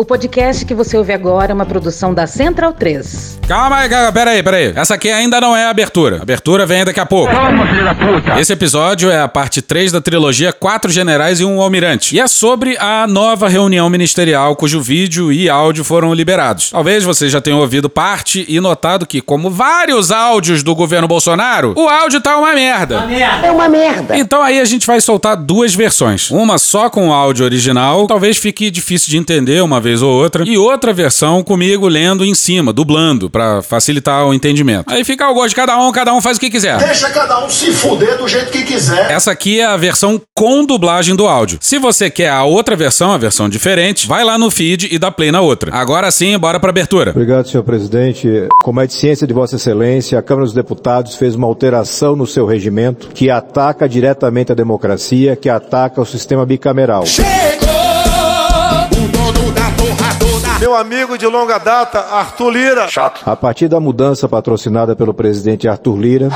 O podcast que você ouve agora é uma produção da Central 3. Calma aí, calma, peraí, peraí. Essa aqui ainda não é a abertura. A abertura vem daqui a pouco. Calma, filho da puta. Esse episódio é a parte 3 da trilogia Quatro Generais e um Almirante. E é sobre a nova reunião ministerial cujo vídeo e áudio foram liberados. Talvez você já tenha ouvido parte e notado que, como vários áudios do governo Bolsonaro, o áudio tá uma merda. É uma merda. Então aí a gente vai soltar duas versões. Uma só com o áudio original, talvez fique difícil de entender uma vez ou outra, e outra versão comigo lendo em cima, dublando, pra facilitar o entendimento. Aí fica ao gosto de cada um, cada um faz o que quiser. Deixa cada um se fuder do jeito que quiser. Essa aqui é a versão com dublagem do áudio. Se você quer a outra versão, a versão diferente, vai lá no feed e dá play na outra. Agora sim, bora pra abertura. Obrigado, senhor presidente. Como é de ciência de Vossa Excelência, a Câmara dos Deputados fez uma alteração no seu regimento que ataca diretamente a democracia, que ataca o sistema bicameral. Meu amigo de longa data, Arthur Lira. Chato. A partir da mudança patrocinada pelo presidente Arthur Lira,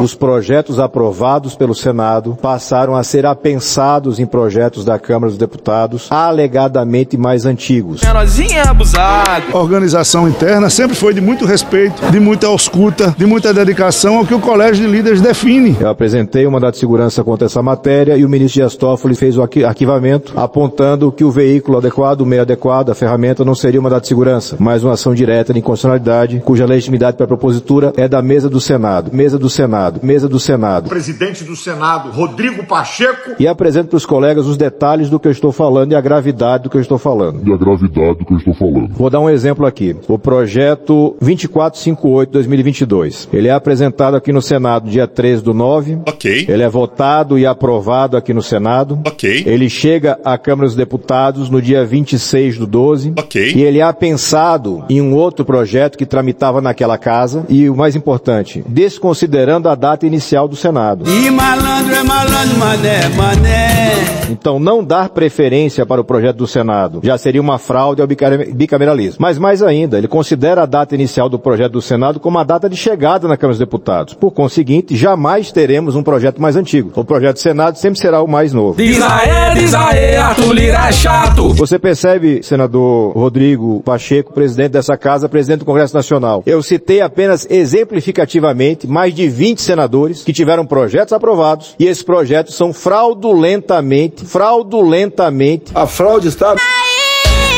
os projetos aprovados pelo Senado passaram a ser apensados em projetos da Câmara dos Deputados, alegadamente mais antigos. Menorzinha abusado. A organização interna sempre foi de muito respeito, de muita ausculta, de muita dedicação ao que o Colégio de Líderes define. Eu apresentei uma mandado de segurança contra essa matéria e o ministro Dias Toffoli fez o arqui- arquivamento, apontando que o veículo adequado, o meio adequado, a ferramenta não seria uma mandado de segurança, mas uma ação direta de inconstitucionalidade, cuja legitimidade para a propositura é da mesa do Senado. Mesa do Senado. Mesa do Senado. Presidente do Senado, Rodrigo Pacheco. E apresento para os colegas os detalhes do que eu estou falando e a gravidade do que eu estou falando. e a gravidade do que eu estou falando. Vou dar um exemplo aqui. O projeto 2458-2022. Ele é apresentado aqui no Senado dia 13 do 9. Ok. Ele é votado e aprovado aqui no Senado. Ok. Ele chega à Câmara dos Deputados no dia 26 do 12. Ok. E ele é apensado em um outro projeto que tramitava naquela casa. E o mais importante, desconsiderando a data inicial do Senado. E malandro é malandro, mané, mané. Então, não dar preferência para o projeto do Senado já seria uma fraude ao bicamer- bicameralismo. Mas mais ainda, ele considera a data inicial do projeto do Senado como a data de chegada na Câmara dos Deputados. Por conseguinte, jamais teremos um projeto mais antigo. O projeto do Senado sempre será o mais novo. Diz aê, diz aê, Arthur Lira é chato. Você percebe, senador Rodrigo Pacheco, presidente dessa casa, presidente do Congresso Nacional. Eu citei apenas exemplificativamente mais de 20 senadores que tiveram projetos aprovados e esses projetos são fraudulentamente, fraudulentamente A fraude está...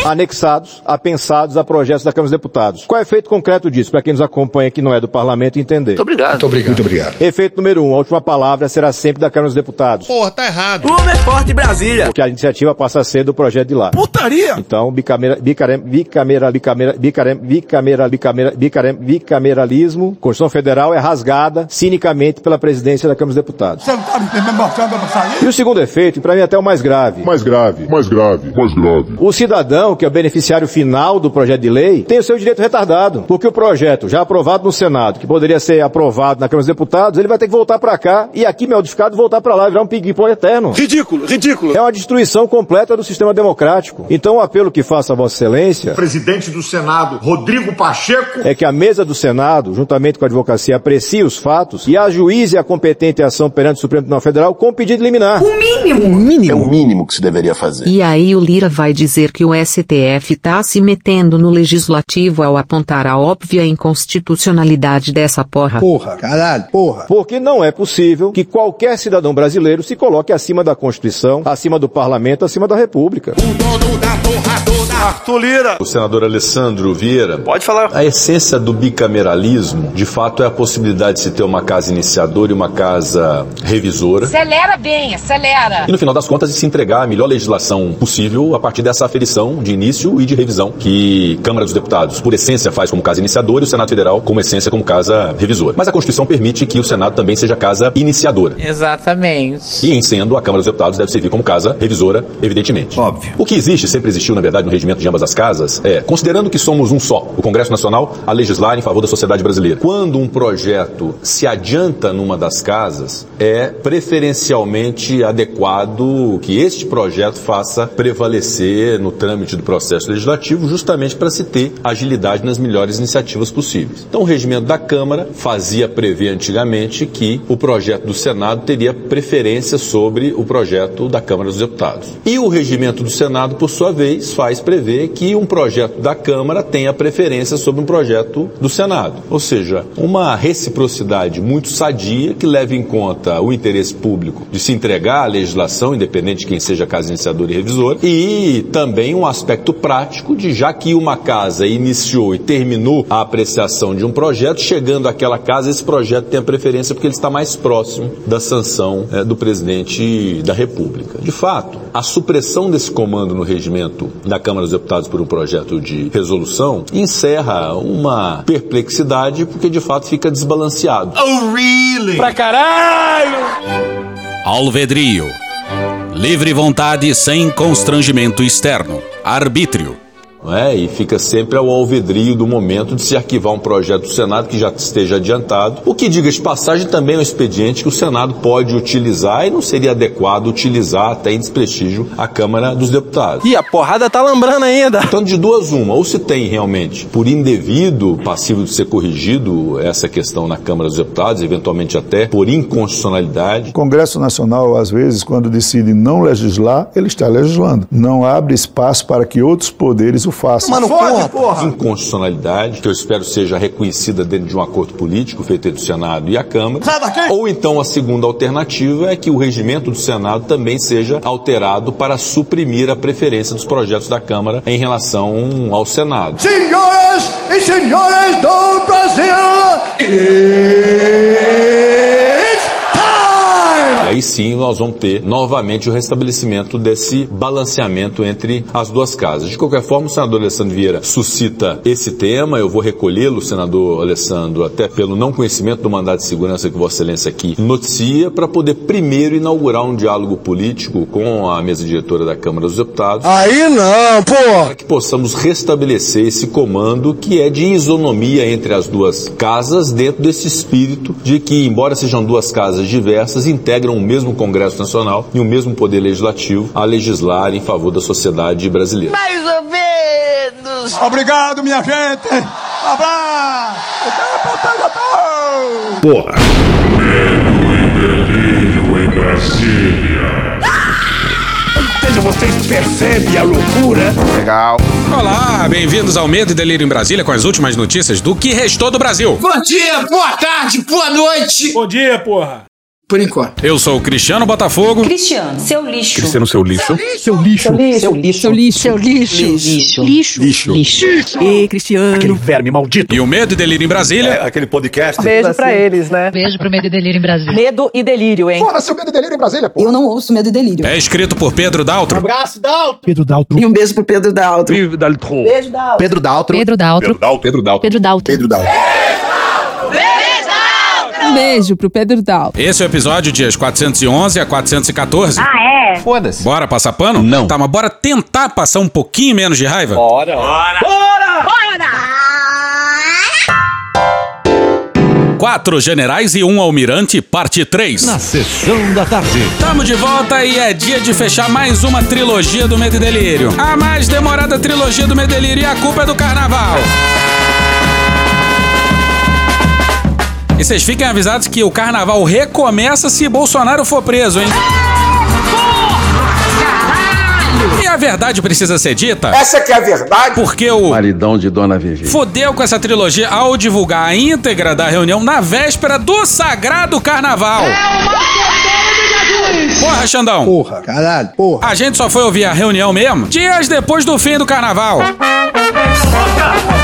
anexados, apensados a projetos da Câmara dos Deputados. Qual é o efeito concreto disso, para quem nos acompanha que não é do parlamento entender? Muito obrigado. Muito obrigado. Muito obrigado. Efeito número um, a última palavra será sempre da Câmara dos Deputados, Porra, tá errado. Uma é forte Brasília. porque a iniciativa passa a ser do projeto de lá. Putaria! Então, bicamera, bicamera, bicamera, bicamera, bicamera, bicamera, bicamera, bicamera, bicameralismo, Constituição Federal é rasgada cinicamente pela presidência da Câmara dos Deputados. Você não tá me pra sair? E o segundo efeito, e para mim até o mais grave, Mais grave, mais grave, mais grave. o cidadão, que é o beneficiário final do projeto de lei, tem o seu direito retardado. Porque o projeto, já aprovado no Senado, que poderia ser aprovado na Câmara dos Deputados, ele vai ter que voltar para cá e aqui modificado voltar para lá, virar um ping-pong eterno. Ridículo, ridículo. É uma destruição completa do sistema democrático. Então o apelo que faço a Vossa Excelência Presidente do Senado, Rodrigo Pacheco. é que a mesa do Senado, juntamente com a advocacia, aprecie os fatos e ajuize a competente ação perante o Supremo Tribunal Federal com pedido de liminar. É o mínimo que se deveria fazer. E aí o Lira vai dizer que o STF tá se metendo no legislativo ao apontar a óbvia inconstitucionalidade dessa porra. Porra, caralho, porra. Porque não é possível que qualquer cidadão brasileiro se coloque acima da Constituição, acima do Parlamento, acima da República. Arthur Lira. O senador Alessandro Vieira. Pode falar. A essência do bicameralismo, de fato, é a possibilidade de se ter uma casa iniciadora e uma casa revisora. Acelera bem, acelera. E no final das contas, de se entregar a melhor legislação possível a partir dessa aferição de início e de revisão que Câmara dos Deputados, por essência, faz como casa iniciadora e o Senado Federal, como essência, como casa revisora. Mas a Constituição permite que o Senado também seja casa iniciadora. Exatamente. E em sendo, a Câmara dos Deputados deve servir como casa revisora, evidentemente. Óbvio. O que existe, sempre existiu, na verdade, no regimento de ambas as casas, é, considerando que somos um só, o Congresso Nacional, a legislar em favor da sociedade brasileira. Quando um projeto se adianta numa das casas, é preferencialmente adequado que este projeto faça prevalecer no trâmite do processo legislativo, justamente para se ter agilidade nas melhores iniciativas possíveis. Então, o regimento da Câmara fazia prever antigamente que o projeto do Senado teria preferência sobre o projeto da Câmara dos Deputados. E o regimento do Senado, por sua vez, faz prever que um projeto da Câmara tenha preferência sobre um projeto do Senado. Ou seja, uma reciprocidade muito sadia que leva em conta o interesse público de se entregar à legislação, independente de quem seja casa iniciadora e revisor, e também um aspecto prático de já que uma casa iniciou e terminou a apreciação de um projeto, chegando àquela casa, esse projeto tem a preferência porque ele está mais próximo da sanção é, do presidente da República. De fato, a supressão desse comando no regimento da Câmara dos Deputados por um projeto de resolução encerra uma perplexidade porque de fato fica desbalanceado. Oh, really? Pra caralho! Alvedrio. Livre vontade sem constrangimento externo. Arbítrio. É, e fica sempre ao alvedrio do momento de se arquivar um projeto do Senado que já esteja adiantado. O que, diga de passagem, também é um expediente que o Senado pode utilizar e não seria adequado utilizar até em desprestígio a Câmara dos Deputados. E a porrada tá lembrando ainda. Tanto de duas uma, ou se tem realmente por indevido, passivo de ser corrigido essa questão na Câmara dos Deputados, eventualmente até por inconstitucionalidade. O Congresso Nacional, às vezes, quando decide não legislar, ele está legislando. Não abre espaço para que outros poderes o façam. Mano, porra, porra. Inconstitucionalidade, que eu espero seja reconhecida dentro de um acordo político feito entre o Senado e a Câmara. Ou então a segunda alternativa é que o regimento do Senado também seja alterado para suprimir a preferência dos projetos da Câmara em relação ao Senado. Senhoras e senhores do Brasil! Aí sim nós vamos ter novamente o restabelecimento desse balanceamento entre as duas casas. De qualquer forma, o senador Alessandro Vieira suscita esse tema. Eu vou recolhê-lo, senador Alessandro, até pelo não conhecimento do mandato de segurança que Vossa Excelência aqui noticia, para poder primeiro inaugurar um diálogo político com a mesa diretora da Câmara dos Deputados. Aí não, pô! Para que possamos restabelecer esse comando que é de isonomia entre as duas casas, dentro desse espírito de que, embora sejam duas casas diversas, integram mesmo Congresso Nacional e o mesmo Poder Legislativo a legislar em favor da sociedade brasileira. Mais ou menos. Obrigado, minha gente! Abraço! Porra! Medo e delírio em Brasília. Veja, vocês percebem a loucura? Legal. Olá, bem-vindos ao Medo e Delírio em Brasília com as últimas notícias do que restou do Brasil. Bom dia, boa tarde, boa noite. Bom dia, porra! Por enquanto. Eu sou o Cristiano Botafogo. Cristiano, seu lixo. Cristiano, seu lixo. Seu lixo. Seu lixo. Seu lixo. Seu lixo. Seu lixo. Lixo. Lixo. Lixo. E Cristiano. Aquele verme maldito. E o Medo e Delírio em Brasília. É, aquele podcast. Beijo pra eles, né? Beijo pro Medo e Delírio em Brasília. Medo e delírio, hein? Fora seu medo e delírio em Brasília, pô. Eu não ouço Medo e Delírio. É escrito por Pedro Daltro. Abraço, Dalton! Pedro Daltro. E um beijo pro Pedro Daltro. Pedro Daltro. Beijo, Daltro. Pedro Daltro. Pedro Daltro. Pedro Daltro. Pedro Daltro. Pedro Daltro. Um beijo pro Pedro Dal. Esse é o episódio dias 411 a 414. Ah, é? Foda-se. Bora passar pano? Não. Tá, mas bora tentar passar um pouquinho menos de raiva? Bora. Quatro generais e um almirante, parte 3. Na sessão da tarde. Tamo de volta e é dia de fechar mais uma trilogia do Medo e Delírio. A mais demorada trilogia do Medo e Delírio e a culpa é do carnaval. E vocês fiquem avisados que o carnaval recomeça se Bolsonaro for preso, hein? E a verdade precisa ser dita? Essa que é a verdade. Porque o Maridão de Dona Vivi. fodeu com essa trilogia ao divulgar a íntegra da reunião na véspera do sagrado carnaval. Porra, Xandão. Porra. Caralho. Porra. A gente só foi ouvir a reunião mesmo dias depois do fim do carnaval. E a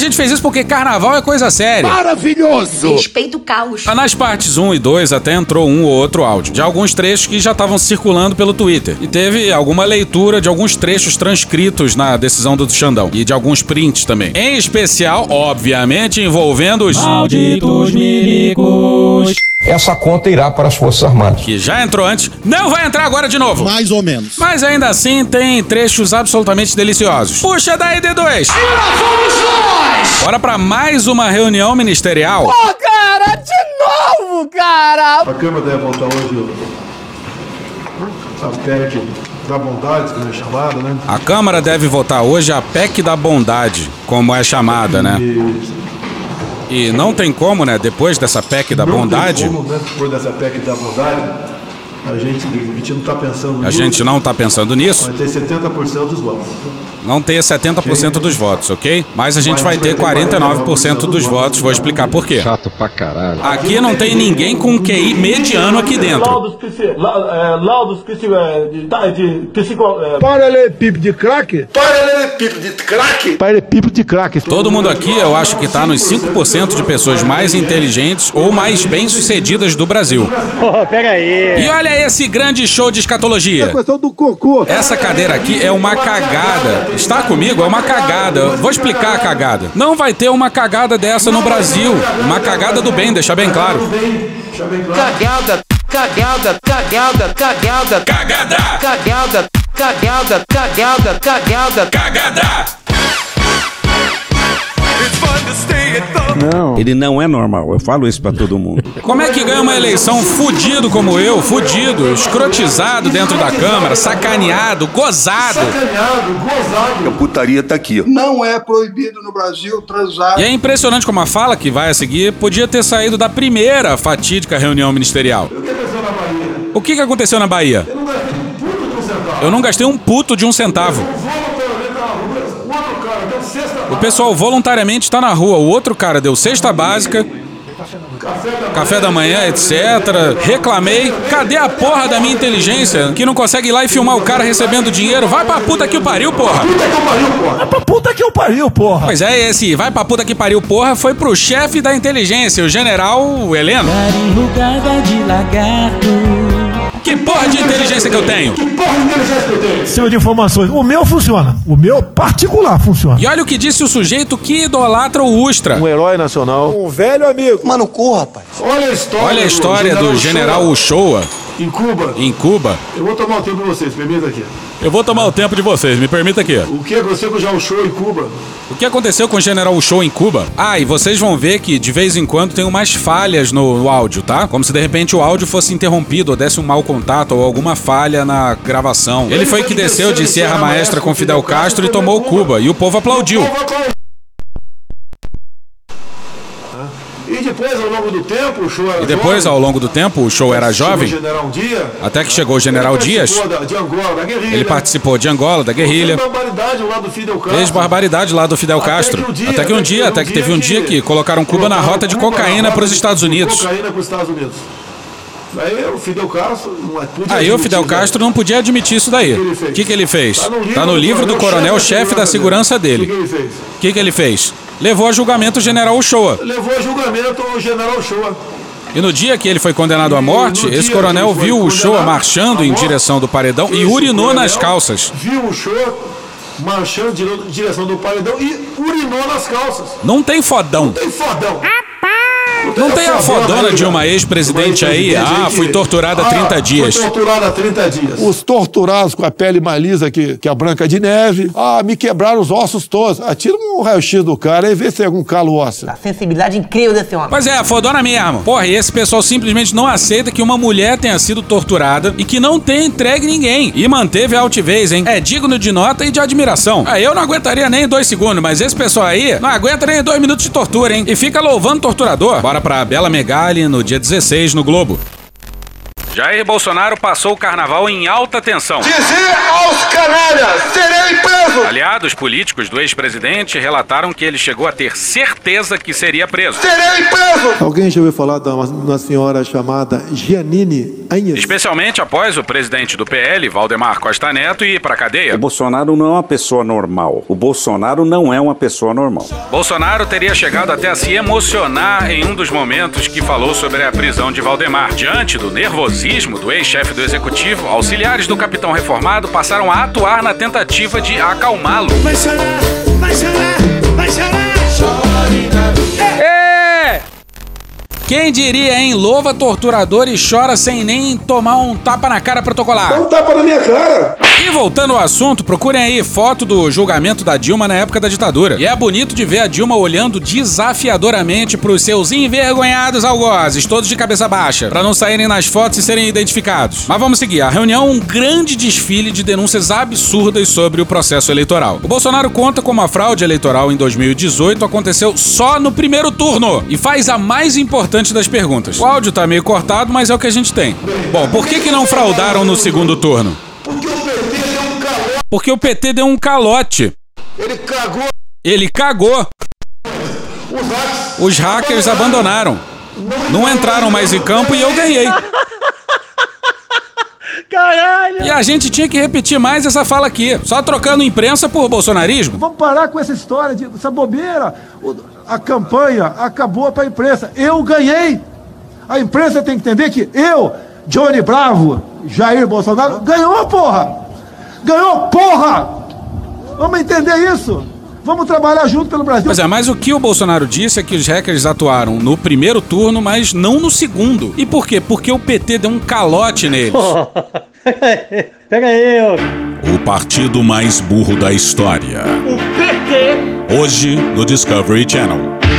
gente fez isso porque carnaval é coisa séria. Maravilhoso. Respeita o caos. Nas partes 1 e 2 até entrou um ou outro áudio, de alguns trechos que já estavam circulando pelo Twitter. E teve alguma leitura de alguns trechos transcritos na decisão do Xandão. E de alguns prints também. Em especial, obviamente, envolvendo os malditos milicos. Essa conta irá para as Forças Armadas. Que já entrou antes, não vai entrar agora de novo. Mais ou menos. Mas ainda assim tem trechos absolutamente deliciosos. Puxa daí, D2! Bora pra mais uma reunião ministerial. Pô, cara, de novo, cara! A Câmara deve votar hoje a PEC da bondade, como é chamada, né? A Câmara deve votar hoje a PEC da bondade, como é chamada, né? E não tem como, né, depois dessa PEC da Não tem Como, né, depois dessa PEC da bondade, A gente, a gente não está pensando A gente não tá pensando nisso. Vai ter 70% dos votos. Não ter 70% dos votos, ok? Mas a gente vai ter 49% dos votos. Vou explicar por quê. Chato pra caralho. Aqui não tem ninguém com QI mediano aqui dentro. Laudos, psi, la, é, é, de, tá, de psico, é, Paralelepípedo de crack? paralelepípedo de crack. Paralelepípedo de crack. Todo mundo aqui, eu acho que tá nos 5% de pessoas mais inteligentes ou mais bem-sucedidas do Brasil. Oh, pega aí. E olha esse grande show de escatologia. questão do cocô. Essa cadeira aqui é uma cagada. Está comigo? É uma cagada. Vou explicar a cagada. Não vai ter uma cagada dessa no Brasil. Uma cagada do bem, deixa bem claro. Cagada, cagada, cagada, cagada. Cagada! Cagada, cagada, cagada, cagada. Cagada! Não. Ele não é normal. Eu falo isso pra todo mundo. Como é que ganha uma eleição fudido como eu, fudido, escrotizado dentro da Câmara, sacaneado, gozado? Sacaneado, gozado. A putaria tá aqui. Não é proibido no Brasil transar. E é impressionante como a fala que vai a seguir podia ter saído da primeira fatídica reunião ministerial. O que aconteceu na Bahia? O que, que aconteceu na Bahia? Eu não gastei um puto de um centavo. Eu não gastei um puto de um centavo. O pessoal voluntariamente está na rua. O outro cara deu cesta básica, café da manhã, etc. Reclamei. Cadê a porra da minha inteligência? Que não consegue ir lá e filmar o cara recebendo dinheiro? Vai pra puta que o pariu, porra! Puta que pariu, porra. É pra puta que eu pariu, porra. Pois é, esse vai pra puta que pariu, porra, foi pro chefe da inteligência, o general Heleno. enrugada de lagarto. Que porra de inteligência que eu tenho? Que porra de inteligência que eu tenho? Cima de informações. O meu funciona. O meu particular funciona. E olha o que disse o sujeito que idolatra o Ustra. Um herói nacional. Um velho amigo. Mano, cu, rapaz. Olha a história, Olha a história do general Uchoa em Cuba. em Cuba. Eu vou tomar o tempo de vocês, permita aqui. Eu vou tomar o tempo de vocês, me permita aqui. O que aconteceu com o Jao Show em Cuba? O que aconteceu com o General Uchoa em Cuba? Ah, e vocês vão ver que de vez em quando tem umas falhas no, no áudio, tá? Como se de repente o áudio fosse interrompido ou desse um mau contato ou alguma falha na gravação. Ele foi que desceu de Sierra Maestra com Fidel Castro e tomou Cuba, e o povo aplaudiu. E depois, ao longo do tempo, o show era E depois, ao longo do tempo, o show era jovem, Dias. até que chegou o General Ele Dias. participou da- de Angola, da guerrilha. Ele participou de Angola, da guerrilha. Fez barbaridade lá do Fidel Castro. Fez barbaridade lá do Fidel Até Castro. que um dia- Até que um dia, até que teve um dia que colocaram Cuba na rota de cocaína para os Estados Unidos. Cocaína para os Estados Unidos. Aí o Fidel Castro não é- podia Aí o admitir Fidel isso daí. Castro não podia admitir isso daí. O que, que ele fez? Tá no livro do coronel-chefe da segurança dele. O que, que ele fez? Levou a julgamento o general Uchoa. Levou a julgamento o general Shoa. E no dia que ele foi condenado à morte, esse coronel viu o Uchoa condenado marchando em direção do paredão e urinou coronel nas calças. Viu o show marchando em direção do paredão e urinou nas calças. Não tem fodão. Tem fodão. Não tem a fodona de uma ex-presidente aí? Ah, fui torturada há 30 dias. Foi torturada há 30 dias. Os torturados com a pele mais lisa que, que a branca de neve. Ah, me quebraram os ossos todos. Ah, tira um raio-x do cara e vê se tem algum calo ósseo. A sensibilidade incrível desse homem. Pois é, a fodona mesmo. Porra, e esse pessoal simplesmente não aceita que uma mulher tenha sido torturada e que não tenha entregue ninguém. E manteve a altivez, hein? É digno de nota e de admiração. Ah, eu não aguentaria nem dois segundos, mas esse pessoal aí não aguenta nem dois minutos de tortura, hein? E fica louvando o torturador. Bora pra Bela Megali no dia 16 no Globo. Jair Bolsonaro passou o carnaval em alta tensão. Dizer aos canalhas, serei preso! Aliados políticos do ex-presidente relataram que ele chegou a ter certeza que seria preso. Serei preso! Alguém já ouviu falar de uma, uma senhora chamada Giannini Anhes? Especialmente após o presidente do PL, Valdemar Costa Neto, ir pra cadeia. O Bolsonaro não é uma pessoa normal. O Bolsonaro não é uma pessoa normal. Bolsonaro teria chegado até a se emocionar em um dos momentos que falou sobre a prisão de Valdemar. Diante do nervosismo do ex-chefe do executivo, auxiliares do capitão reformado passaram a atuar na tentativa de acalmá-lo. Vai chorar, vai chorar, vai chorar! Quem diria, hein? Louva torturador e chora sem nem tomar um tapa na cara protocolar. Um tapa na minha cara! E E voltando ao assunto, procurem aí foto do julgamento da Dilma na época da ditadura. E é bonito de ver a Dilma olhando desafiadoramente pros seus envergonhados algozes, todos de cabeça baixa, para não saírem nas fotos e serem identificados. Mas vamos seguir. A reunião é um grande desfile de denúncias absurdas sobre o processo eleitoral. O Bolsonaro conta como a fraude eleitoral em 2018 aconteceu só no primeiro turno e faz a mais importante das perguntas. O áudio tá meio cortado, mas é o que a gente tem. Bom, por que que não fraudaram no segundo turno? Porque o PT deu um calote. Ele cagou. Ele cagou. Os hackers abandonaram. Não entraram mais em campo e eu ganhei. Caralho! E a gente tinha que repetir mais essa fala aqui, só trocando imprensa por bolsonarismo. Vamos parar com essa história, de, essa bobeira. O- a campanha acabou para a imprensa. Eu ganhei. A imprensa tem que entender que eu, Johnny Bravo, Jair Bolsonaro, ganhou, porra! Ganhou, porra! Vamos entender isso. Vamos trabalhar junto pelo Brasil. Pois é, mas o que o Bolsonaro disse é que os hackers atuaram no primeiro turno, mas não no segundo. E por quê? Porque o PT deu um calote neles. Pega aí, ô. O partido mais burro da história. Hoje no Discovery Channel.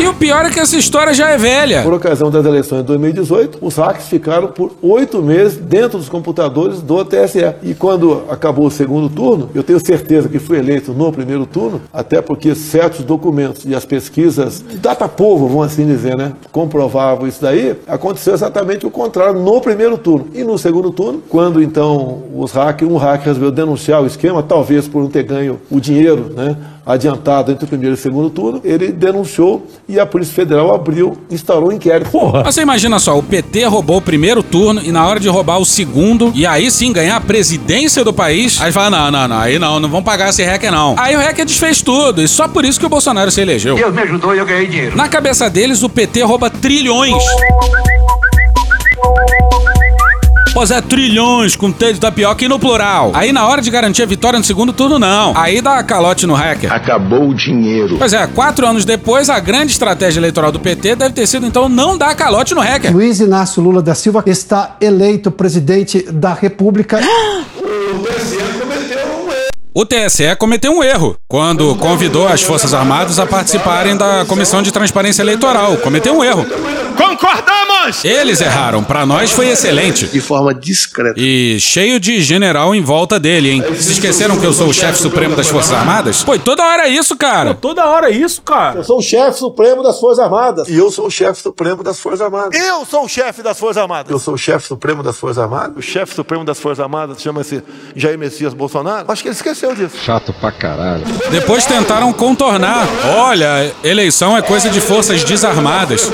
E o pior é que essa história já é velha. Por ocasião das eleições de 2018, os hacks ficaram por oito meses dentro dos computadores do TSE. E quando acabou o segundo turno, eu tenho certeza que fui eleito no primeiro turno, até porque certos documentos e as pesquisas data povo, vamos assim dizer, né, comprovavam isso daí, aconteceu exatamente o contrário no primeiro turno. E no segundo turno, quando então os hackers, um hacker resolveu denunciar o esquema, talvez por não ter ganho o dinheiro, né, adiantado entre o primeiro e o segundo turno, ele denunciou e a Polícia Federal abriu, instaurou um inquérito. Porra! Mas você imagina só, o PT roubou o primeiro turno e na hora de roubar o segundo, e aí sim ganhar a presidência do país, aí fala: não, não, não, aí não, não vão pagar esse hacker não. Aí o hacker desfez tudo, e só por isso que o Bolsonaro se elegeu. Deus me ajudou e eu ganhei dinheiro. Na cabeça deles, o PT rouba trilhões. Pois é, trilhões com T de tapioca e no plural. Aí na hora de garantir a vitória no segundo turno, não. Aí dá calote no hacker. Acabou o dinheiro. Pois é, quatro anos depois, a grande estratégia eleitoral do PT deve ter sido então não dar calote no hacker. Luiz Inácio Lula da Silva está eleito presidente da República. O TSE cometeu um erro quando convidou as Forças Armadas a participarem da Comissão de Transparência Eleitoral. Cometeu um erro. Concordamos! Eles erraram, pra nós foi excelente. De forma discreta. E cheio de general em volta dele, hein? Se esqueceram que eu sou o chefe supremo das Forças Armadas? Pô, toda hora é isso, cara. Toda hora é isso, cara. Eu sou o chefe supremo das Forças Armadas. E eu sou o chefe supremo das Forças Armadas. Eu sou o chefe das Forças Armadas. Eu sou o chefe supremo das Forças Armadas. O chefe supremo das Forças Armadas chama-se Jair Messias Bolsonaro. Acho que ele esqueceu disso. Chato pra caralho. Depois tentaram contornar. Olha, eleição é coisa de forças desarmadas.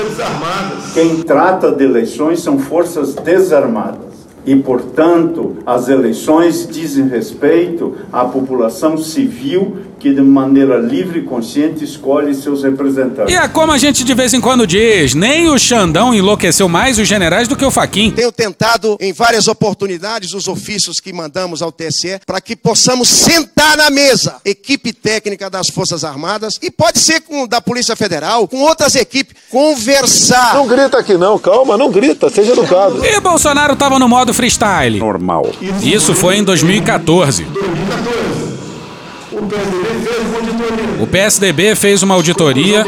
Quem trata de eleições são forças desarmadas. E, portanto, as eleições dizem respeito à população civil que, de maneira livre e consciente, escolhe seus representantes. E é como a gente de vez em quando diz, nem o Xandão enlouqueceu mais os generais do que o Faquin. Tenho tentado em várias oportunidades os ofícios que mandamos ao TSE para que possamos sentar na mesa, equipe técnica das Forças Armadas e pode ser com da Polícia Federal, com outras equipes, conversar. Não grita aqui não, calma, não grita, seja educado. E Bolsonaro tava no modo freestyle. Normal. Isso foi em 2014. O PSDB fez uma auditoria.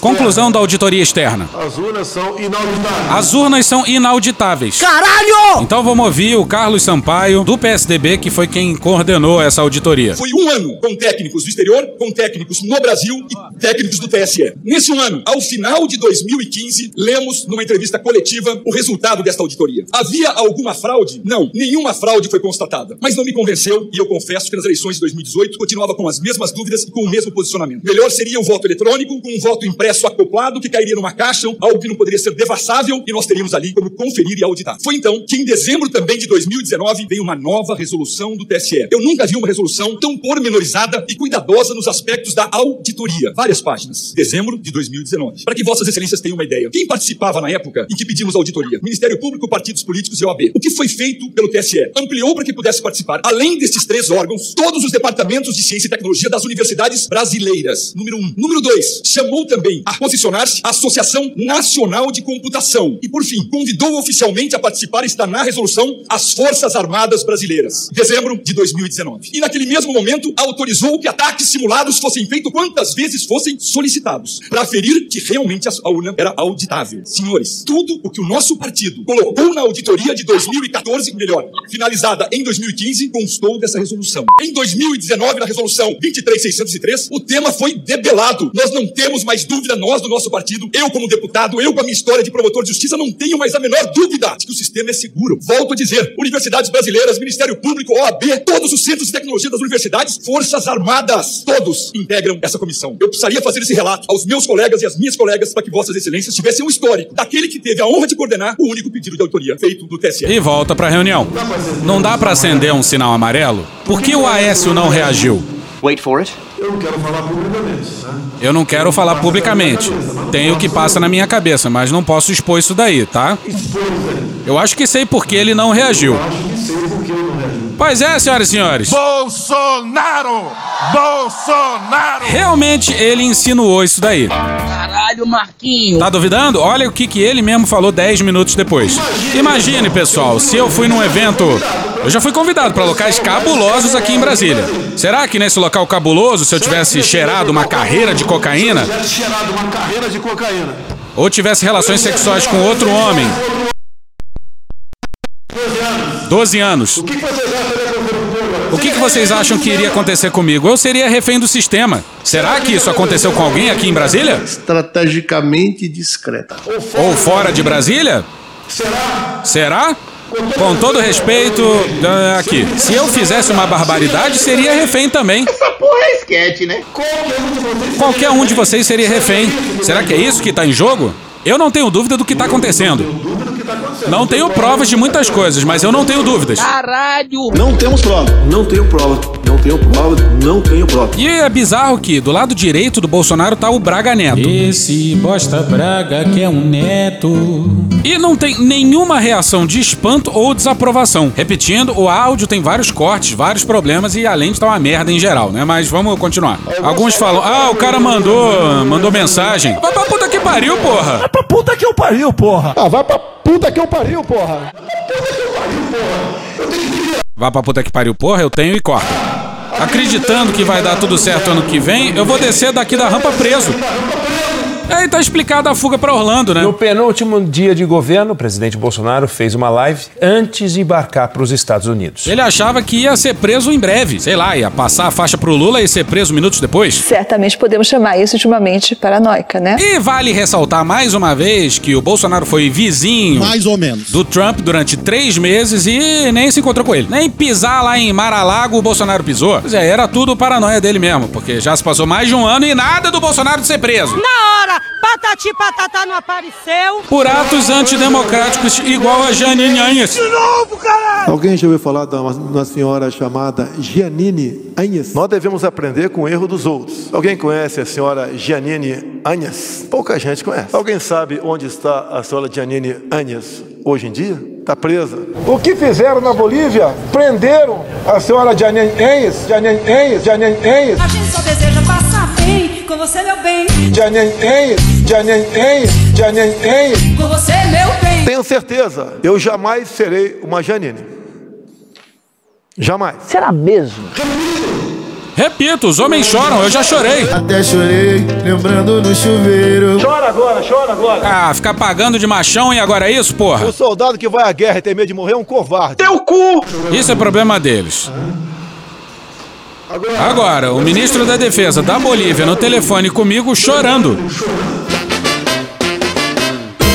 Conclusão da auditoria externa. As urnas são inauditáveis. As urnas são inauditáveis. Caralho! Então vamos ouvir o Carlos Sampaio, do PSDB, que foi quem coordenou essa auditoria. Foi um ano com técnicos do exterior, com técnicos no Brasil e técnicos do TSE. Nesse um ano, ao final de 2015, lemos numa entrevista coletiva o resultado desta auditoria. Havia alguma fraude? Não, nenhuma fraude foi constatada. Mas não me convenceu e eu confesso que nas eleições de 2018 continuava com as mesmas dúvidas e com o mesmo posicionamento. Melhor seria o voto eletrônico, com um voto impresso acoplado que cairia numa caixa, algo que não poderia ser devassável e nós teríamos ali como conferir e auditar. Foi então que em dezembro também de 2019 veio uma nova resolução do TSE. Eu nunca vi uma resolução tão pormenorizada e cuidadosa nos aspectos da auditoria. Várias páginas. Dezembro de 2019. Para que vossas excelências tenham uma ideia. Quem participava na época em que pedimos auditoria? Ministério Público, partidos políticos e OAB. O que foi feito pelo TSE? Ampliou para que pudesse participar, além destes três órgãos, todos os departamentos centros de ciência e tecnologia das universidades brasileiras. Número um. Número dois, chamou também a posicionar-se a Associação Nacional de Computação. E, por fim, convidou oficialmente a participar e estar na resolução as Forças Armadas Brasileiras. Dezembro de 2019. E naquele mesmo momento, autorizou que ataques simulados fossem feitos quantas vezes fossem solicitados, para aferir que realmente a urna era auditável. Senhores, tudo o que o nosso partido colocou na auditoria de 2014, melhor, finalizada em 2015, constou dessa resolução. Em 2019, na resolução 23603, o tema foi debelado. Nós não temos mais dúvida, nós do nosso partido, eu como deputado, eu com a minha história de promotor de justiça, não tenho mais a menor dúvida de que o sistema é seguro. Volto a dizer, universidades brasileiras, Ministério Público, OAB, todos os centros de tecnologia das universidades, Forças Armadas, todos integram essa comissão. Eu precisaria fazer esse relato aos meus colegas e às minhas colegas para que vossas excelências tivessem um histórico daquele que teve a honra de coordenar o único pedido de autoria feito do TSE. E volta pra reunião. Não dá pra acender um sinal amarelo? Por que o Aécio não reagiu? Wait for it. Eu não quero falar publicamente, né? Eu não quero falar publicamente. Tem o que passa na minha cabeça, mas não posso expor isso daí, tá? Eu acho que sei por que ele não reagiu. Pois é, senhoras e senhores. Bolsonaro! Bolsonaro! Realmente ele insinuou isso daí. Caralho, Marquinho. Tá duvidando? Olha o que, que ele mesmo falou 10 minutos depois. Imagine, pessoal, se eu fui num evento. Eu já fui convidado para locais cabulosos aqui em Brasília. Será que nesse local cabuloso, se eu tivesse cheirado uma carreira de cocaína, tivesse cheirado uma carreira de cocaína. ou tivesse relações sexuais com outro homem, 12 anos, O que da o que, que vocês acham que iria acontecer comigo? Eu seria refém do sistema. Será que isso aconteceu com alguém aqui em Brasília? Estrategicamente discreta. Ou fora de Brasília? Será? Será? Com todo respeito, aqui. Se eu fizesse uma barbaridade, seria refém também. Essa porra é esquete, né? Qualquer um de vocês seria refém. Será que é isso que tá em jogo? Eu não tenho dúvida do que tá acontecendo. Não tenho provas de muitas coisas, mas eu não tenho dúvidas. Caralho! Não temos prova. Não tenho prova. Não tenho prova. Não tenho prova. E é bizarro que do lado direito do Bolsonaro tá o Braga Neto. Esse bosta Braga que é um neto. E não tem nenhuma reação de espanto ou desaprovação. Repetindo, o áudio tem vários cortes, vários problemas e além de estar uma merda em geral, né? Mas vamos continuar. Alguns falam: "Ah, o cara mandou, mandou mensagem". Vai pra puta que pariu, porra. Vai pra puta que eu pariu, porra. Ah, vai pra puta que eu pariu, porra. Vá pra puta que pariu, porra, eu tenho e corta. Acreditando que vai dar tudo certo ano que vem, eu vou descer daqui da rampa preso. Aí tá explicada a fuga pra Orlando, né? No penúltimo dia de governo, o presidente Bolsonaro fez uma live antes de embarcar para os Estados Unidos. Ele achava que ia ser preso em breve. Sei lá, ia passar a faixa pro Lula e ser preso minutos depois. Certamente podemos chamar isso de uma mente paranoica, né? E vale ressaltar mais uma vez que o Bolsonaro foi vizinho. Mais ou menos. Do Trump durante três meses e nem se encontrou com ele. Nem pisar lá em Mar-a-Lago o Bolsonaro pisou. Pois é, era tudo paranoia dele mesmo, porque já se passou mais de um ano e nada do Bolsonaro de ser preso. Na hora, patati patatá não apareceu. Por atos antidemocráticos igual a Janine Anhes. De novo, caralho! Alguém já ouviu falar de uma, uma senhora chamada Giannini Anhes? Nós devemos aprender com o erro dos outros. Alguém conhece a senhora Giannini Anhes? Pouca gente conhece. Alguém sabe onde está a senhora Giannini Anhes hoje em dia? Está presa. O que fizeram na Bolívia? Prenderam a senhora Janine Enhes, Janine Enhes, Janine Enhes, A gente só deseja passar com você, meu bem. Com você, meu bem. Tenho certeza, eu jamais serei uma Janine. Jamais. Será mesmo? Repito, os homens choram, eu já chorei. Até chorei, lembrando no chuveiro. Chora agora, chora agora. Ah, ficar pagando de machão e agora é isso, porra? O soldado que vai à guerra e tem medo de morrer é um covarde. Teu cu! Isso é problema deles. Agora, o ministro da Defesa da Bolívia no telefone comigo chorando.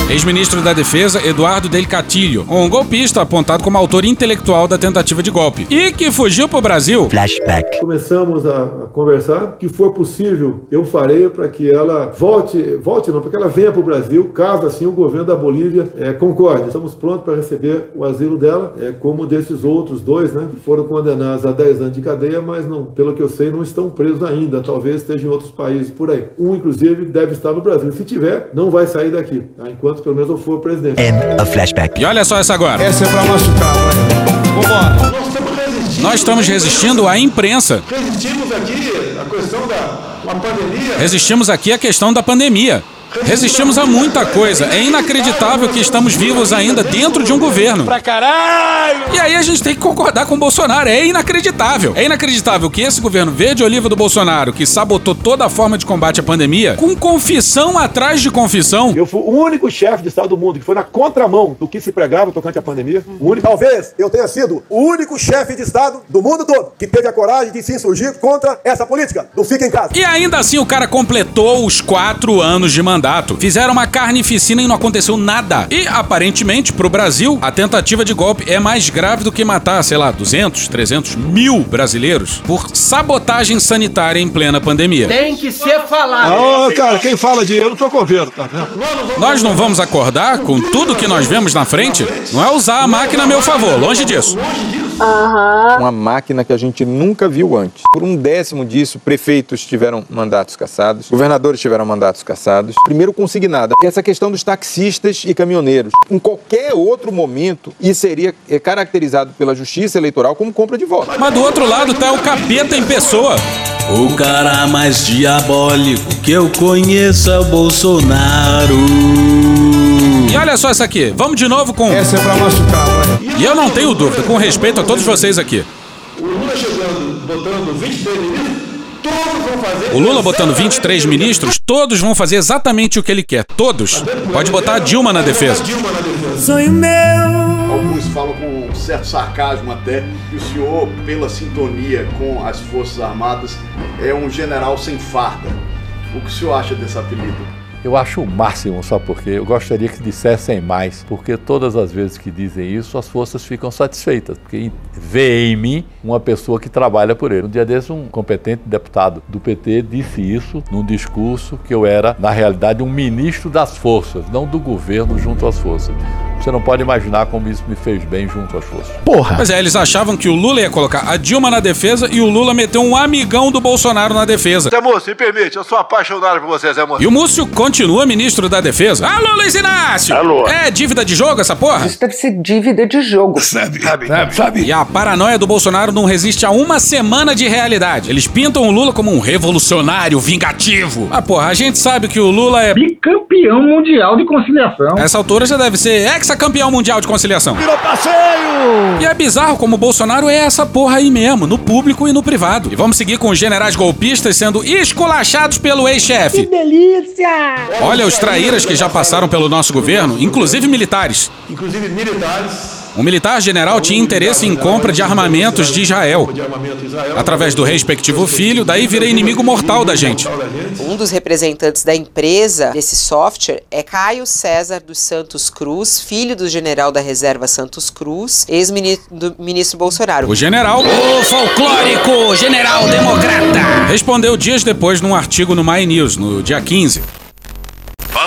Ex-ministro da Defesa, Eduardo Del Castillo, um golpista apontado como autor intelectual da tentativa de golpe e que fugiu pro Brasil. Flashback. Começamos a, conversar. O que for possível, eu farei para que ela volte, volte não, para que ela venha para o Brasil, caso assim o governo da Bolívia é, concorde. Estamos prontos para receber o asilo dela, é, como desses outros dois, né, que foram condenados a 10 anos de cadeia, mas não, pelo que eu sei, não estão presos ainda. Talvez estejam em outros países por aí. Um, inclusive, deve estar no Brasil. Se tiver, não vai sair daqui, tá? enquanto pelo menos eu for presidente. E olha só essa agora. Essa é pra machucar, vai. Vambora. Nós estamos resistindo Nós estamos resistindo à imprensa. Resistimos aqui a questão da pandemia. Resistimos aqui à questão da pandemia. Resistimos a muita coisa. É inacreditável que estamos vivos ainda dentro de um governo. Pra caralho! E aí a gente tem que concordar com o Bolsonaro. É inacreditável. É inacreditável que esse governo verde oliva do Bolsonaro, que sabotou toda a forma de combate à pandemia, com confissão atrás de confissão. Eu fui o único chefe de Estado do mundo que foi na contramão do que se pregava tocante à pandemia. O único... Talvez eu tenha sido o único chefe de Estado do mundo todo que teve a coragem de se insurgir contra essa política do fica em casa. E ainda assim o cara completou os quatro anos de mandato. Fizeram uma carnificina e não aconteceu nada. E aparentemente, pro Brasil, a tentativa de golpe é mais grave do que matar, sei lá, 200, 300 mil brasileiros por sabotagem sanitária em plena pandemia. Tem que ser falado. Ah, cara, quem fala de eu não sou governo, tá vendo? Nós não vamos acordar com tudo que nós vemos na frente? Não é usar a máquina a meu favor, longe disso. Uma máquina que a gente nunca viu antes. Por um décimo disso, prefeitos tiveram mandatos cassados, governadores tiveram mandatos cassados. Primeiro consignada, essa questão dos taxistas e caminhoneiros. Em qualquer outro momento, isso seria é, caracterizado pela justiça eleitoral como compra de votos. Mas do outro lado tá o capeta em pessoa. O cara mais diabólico que eu conheço é o Bolsonaro. E olha só essa aqui. Vamos de novo com. Essa é pra machucar, vai. E eu não tenho dúvida, com respeito a todos vocês aqui. O Lula chegando, botando 23 ministros, todos vão fazer. O Lula botando 23 ministros, todos vão fazer exatamente o que ele quer. Todos. Pode botar a Dilma na defesa. Sonho meu. Alguns falam com um certo sarcasmo até que o senhor, pela sintonia com as Forças Armadas, é um general sem farda. O que o senhor acha desse apelido? Eu acho o máximo, só porque eu gostaria que dissessem mais, porque todas as vezes que dizem isso, as forças ficam satisfeitas, porque vê em mim uma pessoa que trabalha por ele. Um dia desses, um competente deputado do PT disse isso num discurso que eu era, na realidade, um ministro das forças, não do governo junto às forças. Você não pode imaginar como isso me fez bem junto às forças. Porra! Pois é, eles achavam que o Lula ia colocar a Dilma na defesa e o Lula meteu um amigão do Bolsonaro na defesa. Zé Moço, me permite, eu sou apaixonado por você, Zé Moço. E o Múcio continua ministro da defesa. Alô, Luiz Inácio! Alô. É dívida de jogo essa porra? Isso deve ser dívida de jogo. Sabe, sabe, sabe, sabe. E a paranoia do Bolsonaro não resiste a uma semana de realidade. Eles pintam o Lula como um revolucionário vingativo. Ah, porra, a gente sabe que o Lula é. Bicampeão mundial de conciliação. Essa altura já deve ser ex-campeão mundial de conciliação. Virou passeio! E é bizarro como o Bolsonaro é essa porra aí mesmo, no público e no privado. E vamos seguir com os generais golpistas sendo esculachados pelo ex-chefe. delícia! Olha os traíras que já passaram pelo nosso governo, inclusive militares. Inclusive militares. Um militar general tinha interesse em compra de armamentos de Israel. Através do respectivo filho, daí vira inimigo mortal da gente. Um dos representantes da empresa desse software é Caio César dos Santos Cruz, filho do general da reserva Santos Cruz, ex-ministro Bolsonaro. O general, o folclórico general democrata, respondeu dias depois num artigo no My News, no dia 15.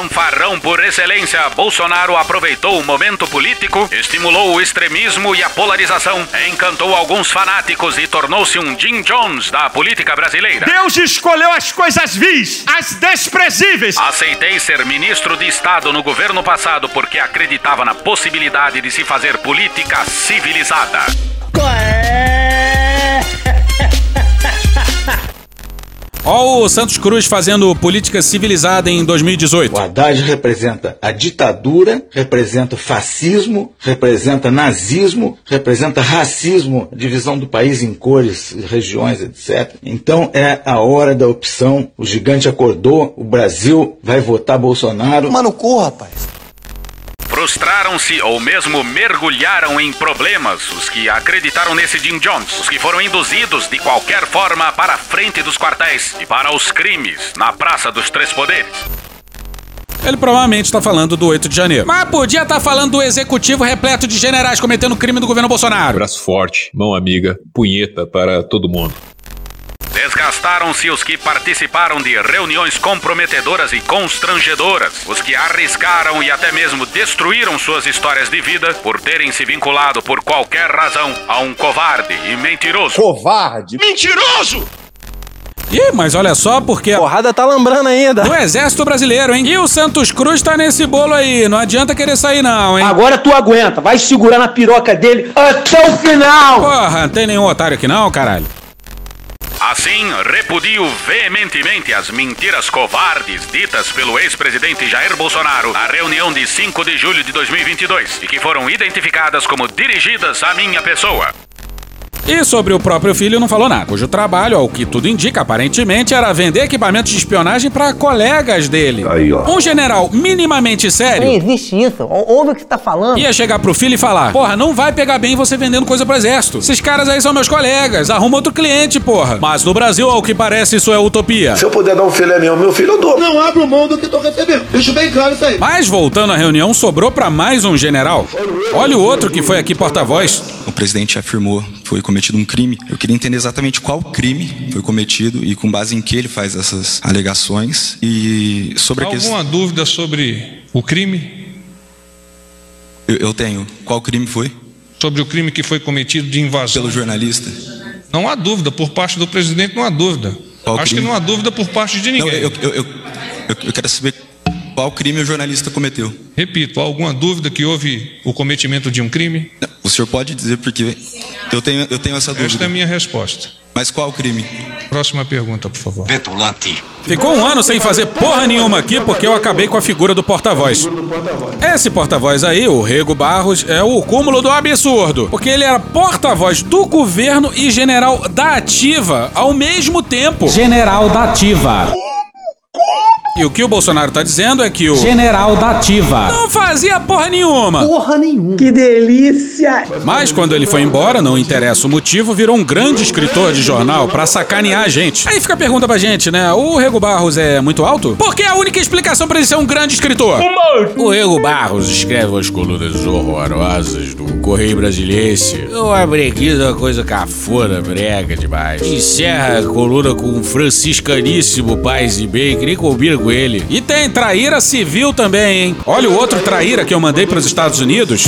Fanfarrão por excelência, Bolsonaro aproveitou o momento político, estimulou o extremismo e a polarização, encantou alguns fanáticos e tornou-se um Jim Jones da política brasileira. Deus escolheu as coisas vis, as desprezíveis. Aceitei ser ministro de Estado no governo passado porque acreditava na possibilidade de se fazer política civilizada. Ó o Santos Cruz fazendo política civilizada em 2018. O Haddad representa a ditadura, representa o fascismo, representa nazismo, representa racismo, divisão do país em cores, regiões, etc. Então é a hora da opção. O gigante acordou, o Brasil vai votar Bolsonaro. Mano, corra, rapaz. Frustraram-se ou mesmo mergulharam em problemas os que acreditaram nesse Jim Jones, os que foram induzidos de qualquer forma para a frente dos quartéis e para os crimes na Praça dos Três Poderes. Ele provavelmente está falando do 8 de janeiro. Mas podia estar falando do executivo repleto de generais cometendo crime do governo Bolsonaro. Braço forte, mão amiga, punheta para todo mundo. Desgastaram-se os que participaram de reuniões comprometedoras e constrangedoras, os que arriscaram e até mesmo destruíram suas histórias de vida por terem se vinculado por qualquer razão a um covarde e mentiroso. Covarde! Mentiroso! Ih, mas olha só porque... A porrada tá lambrando ainda. Do Exército Brasileiro, hein? E o Santos Cruz tá nesse bolo aí. Não adianta querer sair não, hein? Agora tu aguenta. Vai segurar na piroca dele até o final. Porra, não tem nenhum otário aqui não, caralho. Assim, repudio veementemente as mentiras covardes ditas pelo ex-presidente Jair Bolsonaro à reunião de 5 de julho de 2022 e que foram identificadas como dirigidas à minha pessoa. E sobre o próprio filho não falou nada, cujo trabalho, ao que tudo indica, aparentemente, era vender equipamentos de espionagem para colegas dele. Aí, ó. Um general minimamente sério Não existe isso. Ou- Ouve o que você tá falando. ia chegar pro filho e falar: Porra, não vai pegar bem você vendendo coisa pro exército. Esses caras aí são meus colegas, arruma outro cliente, porra. Mas no Brasil, ao que parece, isso é utopia. Se eu puder dar um filé meu, meu filho, eu dou. Não abro mão do que tô recebendo. Deixa bem claro isso aí. Mas voltando à reunião, sobrou pra mais um general. Olha o outro que foi aqui porta-voz. O presidente afirmou foi cometido um crime. Eu queria entender exatamente qual crime foi cometido e com base em que ele faz essas alegações. E sobre a questão. Alguma dúvida sobre o crime? Eu, eu tenho. Qual crime foi? Sobre o crime que foi cometido de invasão? Pelo jornalista? Não há dúvida. Por parte do presidente, não há dúvida. Qual Acho crime? que não há dúvida por parte de ninguém. Não, eu, eu, eu, eu quero saber qual crime o jornalista cometeu. Repito, há alguma dúvida que houve o cometimento de um crime? O senhor pode dizer porque eu tenho, eu tenho essa dúvida. Esta é a minha resposta. Mas qual crime? Próxima pergunta, por favor. Petulante. Ficou um ano sem fazer porra nenhuma aqui porque eu acabei com a figura do porta-voz. Esse porta-voz aí, o Rego Barros, é o cúmulo do absurdo. Porque ele era porta-voz do governo e general da ativa ao mesmo tempo. General da Ativa. E o que o Bolsonaro tá dizendo é que o. General da Ativa. Não fazia porra nenhuma. Porra nenhuma. Que delícia. Mas quando ele foi embora, não interessa o motivo, virou um grande escritor de jornal pra sacanear a gente. Aí fica a pergunta pra gente, né? O Rego Barros é muito alto? Porque é a única explicação pra ele ser um grande escritor. O Rego Barros escreve umas colunas horrorosas do Correio Brasiliense. Uma breguiça, uma coisa cafona, brega demais. Encerra a coluna com um franciscaníssimo paz e bem, que nem combina com ele. E tem traíra civil também, hein? Olha o outro traíra que eu mandei pros Estados Unidos.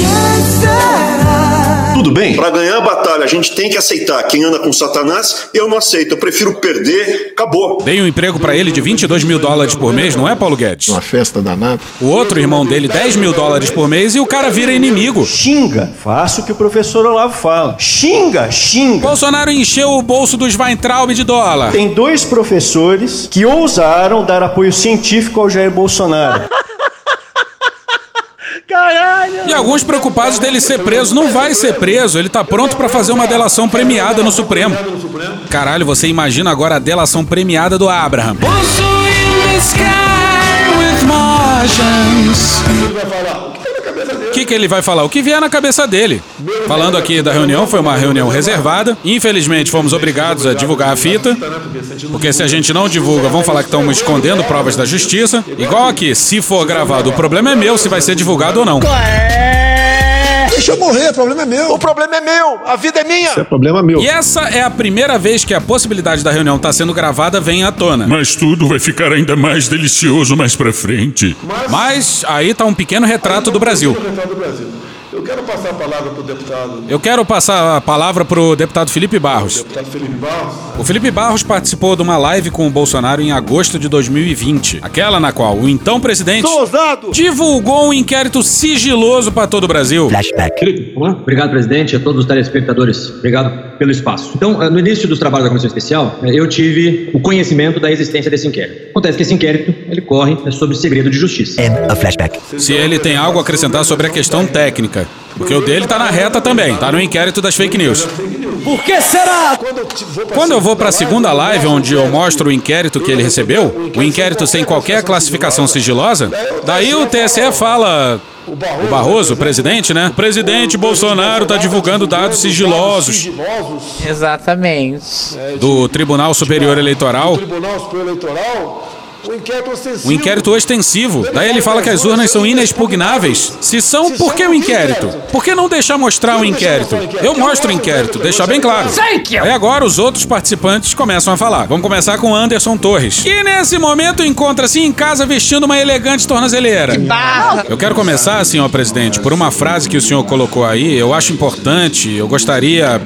Tudo bem? Para ganhar a batalha, a gente tem que aceitar. Quem anda com Satanás, eu não aceito. Eu prefiro perder. Acabou. Dei um emprego pra ele de 22 mil dólares por mês, não é, Paulo Guedes? Uma festa danada. O outro irmão dele, 10 mil dólares por mês e o cara vira inimigo. Xinga. Faça o que o professor Olavo fala. Xinga, xinga. Bolsonaro encheu o bolso dos Weintraub de dólar. Tem dois professores que ousaram dar apoio científico ao Jair Bolsonaro. E alguns preocupados dele ser preso. Não vai ser preso, ele tá pronto pra fazer uma delação premiada no Supremo. Caralho, você imagina agora a delação premiada do Abraham. O que, que ele vai falar? O que vier na cabeça dele. Falando aqui da reunião, foi uma reunião reservada. Infelizmente, fomos obrigados a divulgar a fita. Porque se a gente não divulga, vão falar que estamos escondendo provas da justiça. Igual aqui, se for gravado, o problema é meu se vai ser divulgado ou não. Deixa eu morrer, o problema é meu. O problema é meu, a vida é minha. Isso é problema meu. E essa é a primeira vez que a possibilidade da reunião estar sendo gravada vem à tona. Mas tudo vai ficar ainda mais delicioso mais pra frente. Mas aí tá um pequeno retrato do Brasil. Quero passar a palavra para o deputado, Eu quero passar a palavra pro deputado Felipe Barros. deputado Felipe Barros. O Felipe Barros participou de uma live com o Bolsonaro em agosto de 2020. Aquela na qual o então presidente divulgou um inquérito sigiloso para todo o Brasil. Flashback. Obrigado, presidente, a todos os telespectadores. Obrigado pelo espaço. Então, eh, no início dos trabalhos da Comissão Especial, eh, eu tive o conhecimento da existência desse inquérito. Acontece que esse inquérito, ele corre eh, sob segredo de justiça. A flashback. Se ele tem algo a acrescentar sobre a questão técnica. Porque o dele tá na reta também, tá no inquérito das fake news. Por que será? Quando eu vou para a segunda live, onde eu mostro o inquérito que ele recebeu, o inquérito sem qualquer classificação sigilosa, daí o TSE fala. O Barroso, o presidente, né? O presidente Bolsonaro tá divulgando dados sigilosos Exatamente. do Tribunal Superior Eleitoral. Tribunal Superior Eleitoral, o inquérito ostensivo. O inquérito ostensivo. Daí ele fala que as urnas são inexpugnáveis. Se são, por que o inquérito? Por que não deixar mostrar o inquérito? Eu mostro o inquérito, deixar bem claro. Aí agora os outros participantes começam a falar. Vamos começar com Anderson Torres, que nesse momento encontra-se em casa vestindo uma elegante tornozeleira. Eu quero começar, senhor presidente, por uma frase que o senhor colocou aí. Eu acho importante, eu gostaria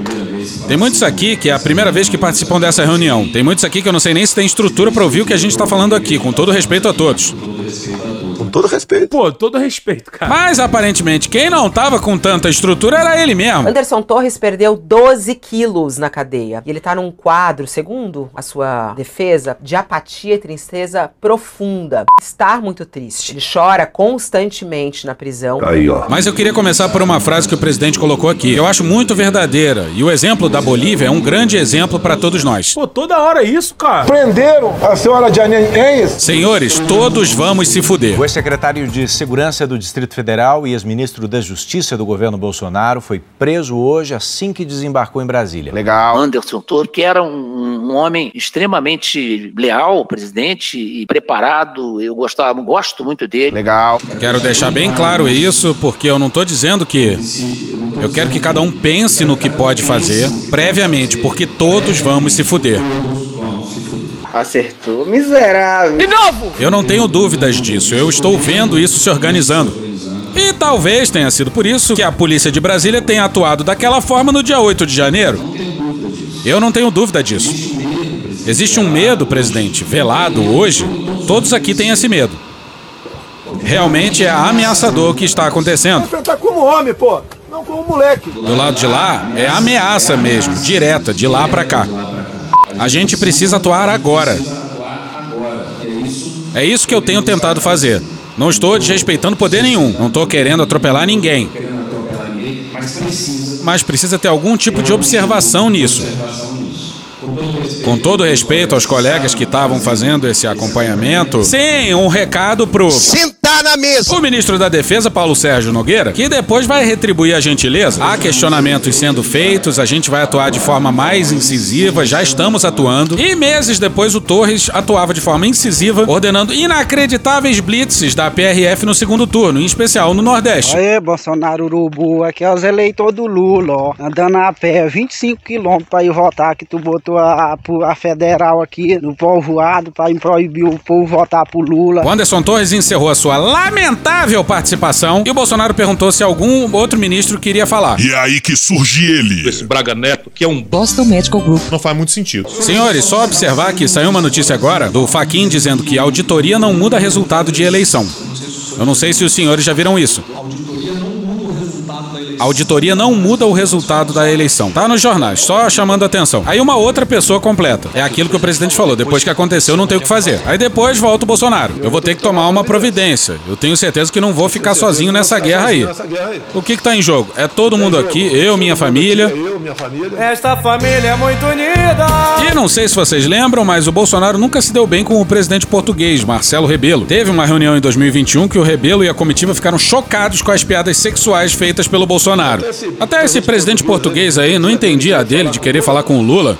Tem muitos aqui que é a primeira vez que participam dessa reunião. Tem muitos aqui que eu não sei nem se tem estrutura para ouvir o que a gente está falando aqui, com todo respeito a todos. Todo respeito. Pô, todo respeito, cara. Mas aparentemente quem não tava com tanta estrutura era ele mesmo. Anderson Torres perdeu 12 quilos na cadeia. E ele tá num quadro, segundo a sua defesa, de apatia e tristeza profunda. Estar muito triste. Ele chora constantemente na prisão. Aí, ó. Mas eu queria começar por uma frase que o presidente colocou aqui. Eu acho muito verdadeira. E o exemplo da Bolívia é um grande exemplo para todos nós. Pô, toda hora isso, cara. Prenderam a senhora Janine Enes. Senhores, todos vamos se fuder. O ex-secretário de Segurança do Distrito Federal e ex-ministro da Justiça do governo Bolsonaro foi preso hoje assim que desembarcou em Brasília. Legal. Anderson Toro, que era um, um homem extremamente leal ao presidente e preparado. Eu gostava, gosto muito dele. Legal. Quero deixar bem claro isso, porque eu não tô dizendo que. Eu quero que cada um pense no que pode fazer previamente, porque todos vamos se fuder. Acertou, miserável. De novo! Eu não tenho dúvidas disso. Eu estou vendo isso se organizando. E talvez tenha sido por isso que a polícia de Brasília tenha atuado daquela forma no dia 8 de janeiro. Eu não tenho dúvida disso. Existe um medo, presidente, velado hoje. Todos aqui têm esse medo. Realmente é ameaçador o que está acontecendo. Enfrentar como homem, pô. Não como moleque. Do lado de lá é ameaça mesmo, direta, de lá pra cá. A gente precisa atuar agora. É isso que eu tenho tentado fazer. Não estou desrespeitando poder nenhum. Não estou querendo atropelar ninguém. Mas precisa ter algum tipo de observação nisso. Com todo respeito aos colegas que estavam fazendo esse acompanhamento, sim, um recado pro. Sentar na mesa! O ministro da Defesa, Paulo Sérgio Nogueira, que depois vai retribuir a gentileza. Há questionamentos sendo feitos, a gente vai atuar de forma mais incisiva, já estamos atuando. E meses depois, o Torres atuava de forma incisiva, ordenando inacreditáveis blitzes da PRF no segundo turno, em especial no Nordeste. Aê, Bolsonaro Urubu, aqui é os eleitores do Lula, ó. Andando a pé, 25 quilômetros pra ir votar, que tu botou a, a federal aqui no povoado pra proibir o povo votar pro Lula. O Anderson Torres encerrou a sua lamentável participação e o Bolsonaro perguntou se algum outro ministro queria falar. E é aí que surge ele. Esse Braga Neto, que é um Boston Medical Group. não faz muito sentido. Senhores, só observar que saiu uma notícia agora do Faquin dizendo que a auditoria não muda resultado de eleição. Eu não sei se os senhores já viram isso. A auditoria não muda o resultado da eleição. Tá nos jornais, só chamando a atenção. Aí uma outra pessoa completa. É aquilo que o presidente falou. Depois que aconteceu, não tem o que fazer. Aí depois volta o Bolsonaro. Eu vou ter que tomar uma providência. Eu tenho certeza que não vou ficar sozinho nessa guerra aí. O que que tá em jogo? É todo mundo aqui, eu, minha família. Eu, minha família. Esta família é muito unida. E não sei se vocês lembram, mas o Bolsonaro nunca se deu bem com o presidente português, Marcelo Rebelo. Teve uma reunião em 2021 que o Rebelo e a comitiva ficaram chocados com as piadas sexuais feitas pelo Bolsonaro. Até esse presidente português aí não entendia a dele de querer falar com o Lula.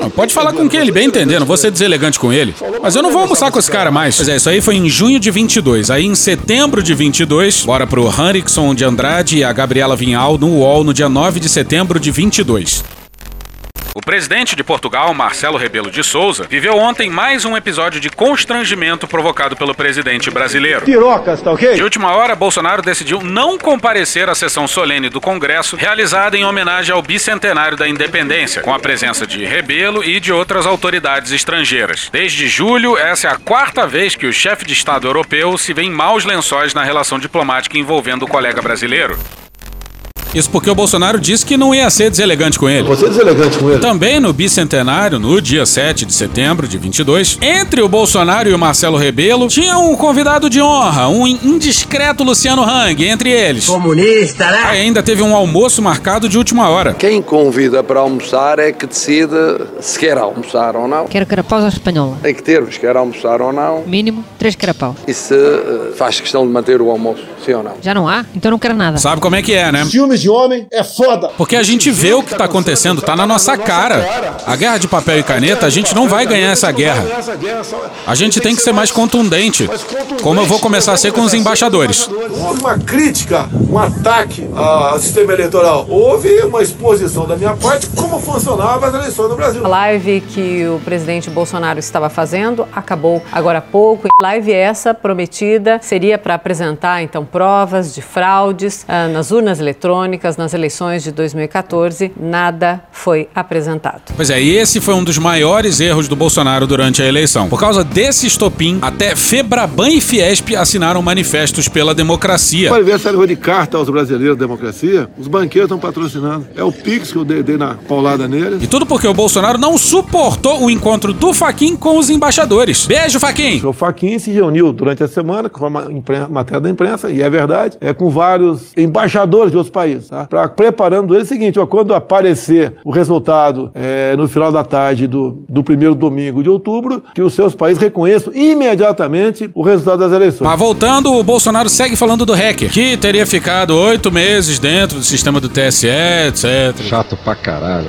Não, pode falar com quem ele bem entender, não vou ser deselegante com ele. Mas eu não vou almoçar com esse cara mais. Pois é, isso aí foi em junho de 22. Aí em setembro de 22, bora pro Henrickson de Andrade e a Gabriela Vinhal no UOL no dia 9 de setembro de 22. O presidente de Portugal, Marcelo Rebelo de Souza, viveu ontem mais um episódio de constrangimento provocado pelo presidente brasileiro. Pirocas, tá ok? De última hora, Bolsonaro decidiu não comparecer à sessão solene do Congresso, realizada em homenagem ao bicentenário da independência, com a presença de Rebelo e de outras autoridades estrangeiras. Desde julho, essa é a quarta vez que o chefe de Estado europeu se vê em maus lençóis na relação diplomática envolvendo o colega brasileiro. Isso porque o Bolsonaro disse que não ia ser deselegante com ele. Você é deselegante com ele. Também no bicentenário, no dia 7 de setembro de 22, entre o Bolsonaro e o Marcelo Rebelo, tinha um convidado de honra, um indiscreto Luciano Hang, entre eles. Comunista, né? Aí ainda teve um almoço marcado de última hora. Quem convida para almoçar é que decide se quer almoçar ou não. Quero carapaus à espanhola. Tem que ter, se quer almoçar ou não. Mínimo, três carapaus. E se eh, faz questão de manter o almoço, sim ou não. Já não há? Então não quero nada. Sabe como é que é, né? De homem é foda. Porque a gente vê o que tá acontecendo, tá na nossa cara. A guerra de papel e caneta, a gente não vai ganhar essa guerra. A gente tem que ser mais contundente, como eu vou começar a ser com os embaixadores. Houve uma crítica, um ataque ao sistema eleitoral. Houve uma exposição da minha parte como funcionava as eleições no Brasil. A live que o presidente Bolsonaro estava fazendo acabou agora há pouco. Live essa prometida seria para apresentar então provas de fraudes ah, nas urnas eletrônicas eletrônicas nas eleições de 2014, nada foi apresentado. Pois é, e esse foi um dos maiores erros do Bolsonaro durante a eleição. Por causa desse estopim, até Febraban e Fiesp assinaram manifestos pela democracia. O aniversário de carta aos brasileiros da democracia, os banqueiros estão patrocinando. É o Pix que eu dei, dei na paulada neles. E tudo porque o Bolsonaro não suportou o encontro do Faquin com os embaixadores. Beijo, Faquin! O Faquin se reuniu durante a semana com a matéria da imprensa, e é verdade, é com vários embaixadores de outros países, tá? Pra, preparando ele o seguinte, ó, quando aparecer o resultado é, no final da tarde do, do primeiro domingo de outubro, que os seus países reconheçam imediatamente o resultado das eleições. Mas voltando, o Bolsonaro segue falando do hacker, que teria ficado oito meses dentro do sistema do TSE, etc. Chato pra caralho.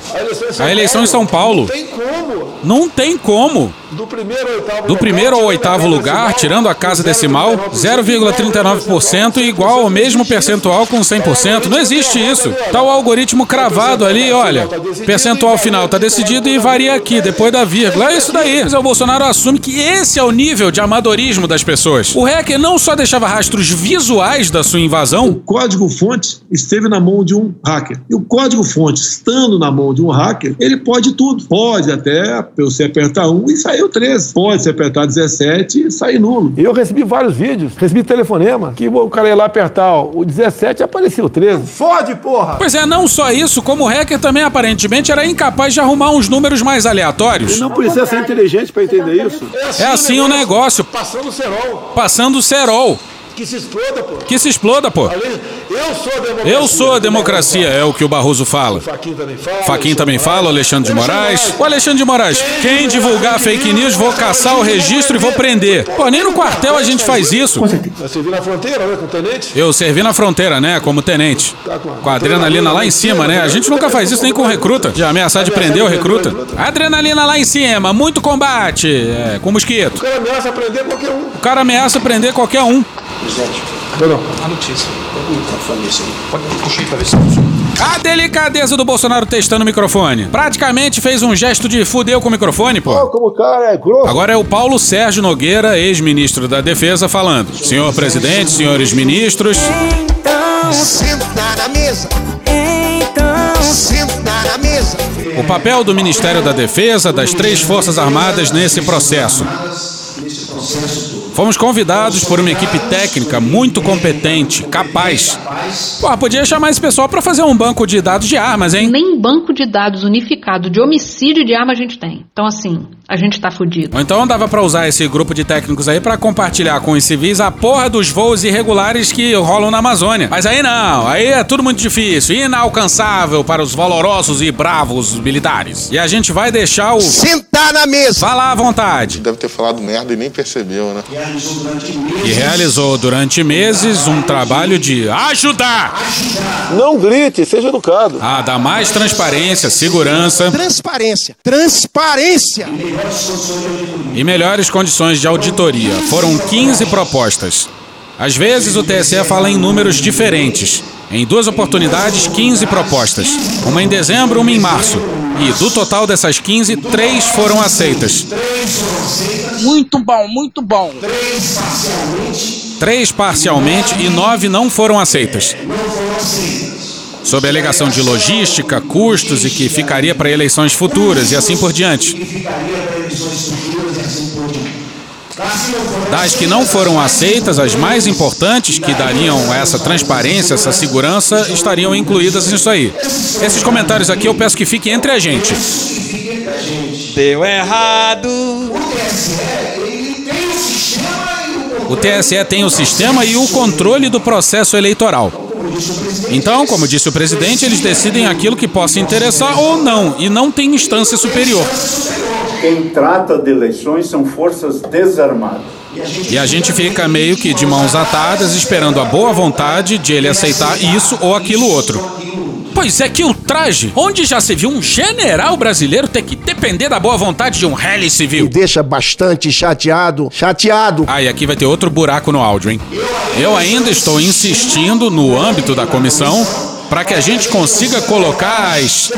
A eleição em São Paulo. Não tem como. Não tem como. Do primeiro ao oitavo, do primeiro ao oitavo lugar, tirando a casa decimal, 0,39% igual ao mesmo percentual com 100%. Não existe isso. Tá o algoritmo cravado ali, olha. Percentual final tá decidido e varia aqui, depois da vírgula. É isso daí. Mas o Bolsonaro assume que esse é o nível de amadorismo das pessoas. O hacker não só deixava rastros visuais da sua invasão. O código-fonte esteve na mão de um hacker. E o código-fonte, estando na mão de um hacker, ele pode tudo. Pode até você apertar um e sair o 13. Pode se apertar 17 e sair nulo. Eu recebi vários vídeos, recebi telefonema, que o cara ia lá apertar ó, o 17 e aparecia o 13. Fode, porra! Pois é, não só isso, como o hacker também aparentemente era incapaz de arrumar uns números mais aleatórios. Ele não precisa ser inteligente para entender isso. É assim o negócio. Passando o cerol. Passando o cerol. Que se exploda, pô. Que se exploda, pô. Eu sou a democracia. Eu sou a democracia, é o que o Barroso fala. Faquin também fala. Faquin também fala, o Alexandre de Moraes. O Alexandre de Moraes, quem divulgar fake news, vou caçar o registro e vou prender. Pô, nem no quartel a gente faz isso. Você serviu na fronteira, né, com o tenente? Eu servi na fronteira, né, como tenente. Com a adrenalina lá em cima, né? A gente nunca faz isso nem com recruta. De ameaçar de prender o recruta. Adrenalina lá em cima, muito combate, é, com mosquito. O cara ameaça prender qualquer um. O cara ameaça prender qualquer um. Presidente, não. a notícia. Pega o microfone desse aí. Pode puxar pra ver se A delicadeza do Bolsonaro testando o microfone. Praticamente fez um gesto de fudeu com o microfone, pô. Oh, como o cara é grosso. Agora é o Paulo Sérgio Nogueira, ex-ministro da Defesa, falando. Senhor presidente, senhores ministros. Então, senta na mesa. Então, senta na mesa. O papel do Ministério da Defesa, das três Forças Armadas nesse processo. Fomos convidados por uma equipe técnica muito competente, capaz. Pô, podia chamar esse pessoal para fazer um banco de dados de armas, hein? Nem banco de dados unificado de homicídio de arma a gente tem. Então, assim, a gente tá fudido. Ou então dava para usar esse grupo de técnicos aí para compartilhar com os civis a porra dos voos irregulares que rolam na Amazônia. Mas aí não, aí é tudo muito difícil, inalcançável para os valorosos e bravos militares. E a gente vai deixar o. Sentar na mesa! Falar à vontade. Deve ter falado merda e nem percebeu, né? E realizou durante meses um trabalho de ajudar. Não grite, seja educado. A dar mais transparência, segurança. Transparência. Transparência! E melhores condições de auditoria. Foram 15 propostas. Às vezes o TSE fala em números diferentes. Em duas oportunidades, 15 propostas. Uma em dezembro, uma em março. E do total dessas 15, três foram aceitas. Muito bom, muito bom. Três parcialmente e nove não foram aceitas. Sob a alegação de logística, custos e que ficaria para eleições futuras e assim por diante. Das que não foram aceitas, as mais importantes, que dariam essa transparência, essa segurança, estariam incluídas nisso aí. Esses comentários aqui eu peço que fiquem entre a gente. Deu errado. O TSE tem o sistema e o controle do processo eleitoral. Então, como disse o presidente, eles decidem aquilo que possa interessar ou não, e não tem instância superior. Quem trata de eleições são forças desarmadas. E a gente fica meio que de mãos atadas, esperando a boa vontade de ele aceitar isso ou aquilo outro. Pois é que o traje, onde já se viu um general brasileiro ter que depender da boa vontade de um rally civil. Me deixa bastante chateado, chateado. Ah, e aqui vai ter outro buraco no áudio, hein? Eu ainda estou insistindo no âmbito da comissão para que a gente consiga colocar as.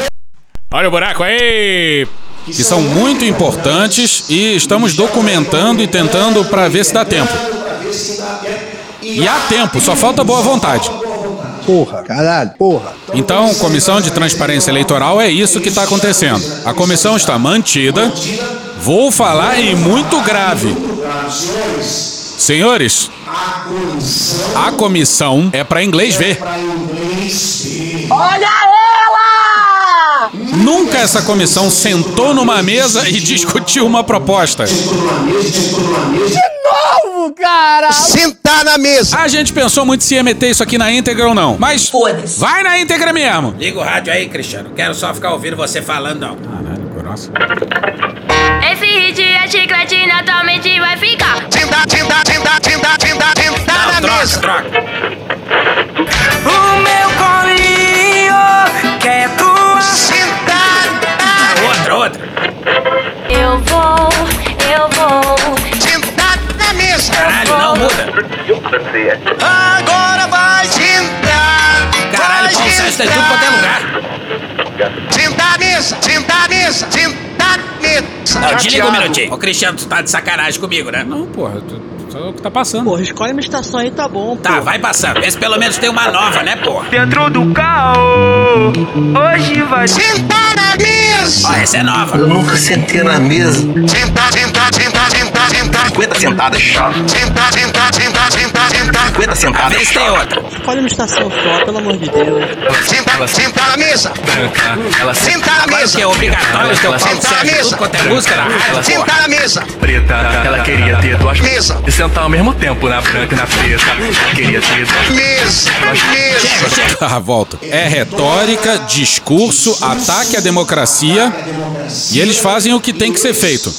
Olha o buraco aí! Que são muito importantes e estamos documentando e tentando para ver se dá tempo. E há tempo, só falta boa vontade. porra, caralho, porra. Então, comissão de transparência eleitoral é isso que está acontecendo. A comissão está mantida. Vou falar em muito grave. Senhores, a comissão é para inglês ver. Olha ela! Nunca essa comissão sentou numa mesa e discutiu uma proposta. De novo, cara! Sentar na mesa! A gente pensou muito se ia meter isso aqui na íntegra ou não. Mas vai na íntegra mesmo. Liga o rádio aí, Cristiano. Quero só ficar ouvindo você falando, não. Caralho, grossa. Esse hit é chiclete, naturalmente vai ficar. Senta, senta, senta, senta, senta, senta na Troca, mesa! troca. O meu colinho quer Sentar Outra, outra. Eu vou, eu vou. Sentar na mesa! Caralho, não muda. Agora vai sentar! Caralho, Paulo Sérgio tá em tudo quanto é lugar. Sentar mesa! Sentar mesa! Sentar mesa! Não, desliga um minutinho. Ô, Cristiano, tu tá de sacanagem comigo, né? Não, porra, tu- só o que tá passando. Porra, escolhe uma estação aí, tá bom. Tá, vai passando. Vê se pelo menos tem uma nova, né, porra? Dentro do caô, hoje vai Sentar na mesa! Ó, essa é nova. nunca sentei na mesa. Sentar, sentar, sentar, sentar, sentar! 50 sentadas. Sentar, sentar, sentar, sentar, sentar! 50 A sentadas vez tem outra. Escolhe uma estação só, pelo amor de Deus. Sentar, sentar na mesa! Ela Sentar na mesa! que é obrigatório o Paulo Sentar na tudo quanto é música na rádio, porra. Sentar na mesa! preta, ela queria ter duas Mesa! Sentar ao mesmo tempo na branca e na preta. Queria ter Mesa! Mesa! Ah, volta. É retórica, discurso, ataque à democracia. E eles fazem o que tem que ser feito.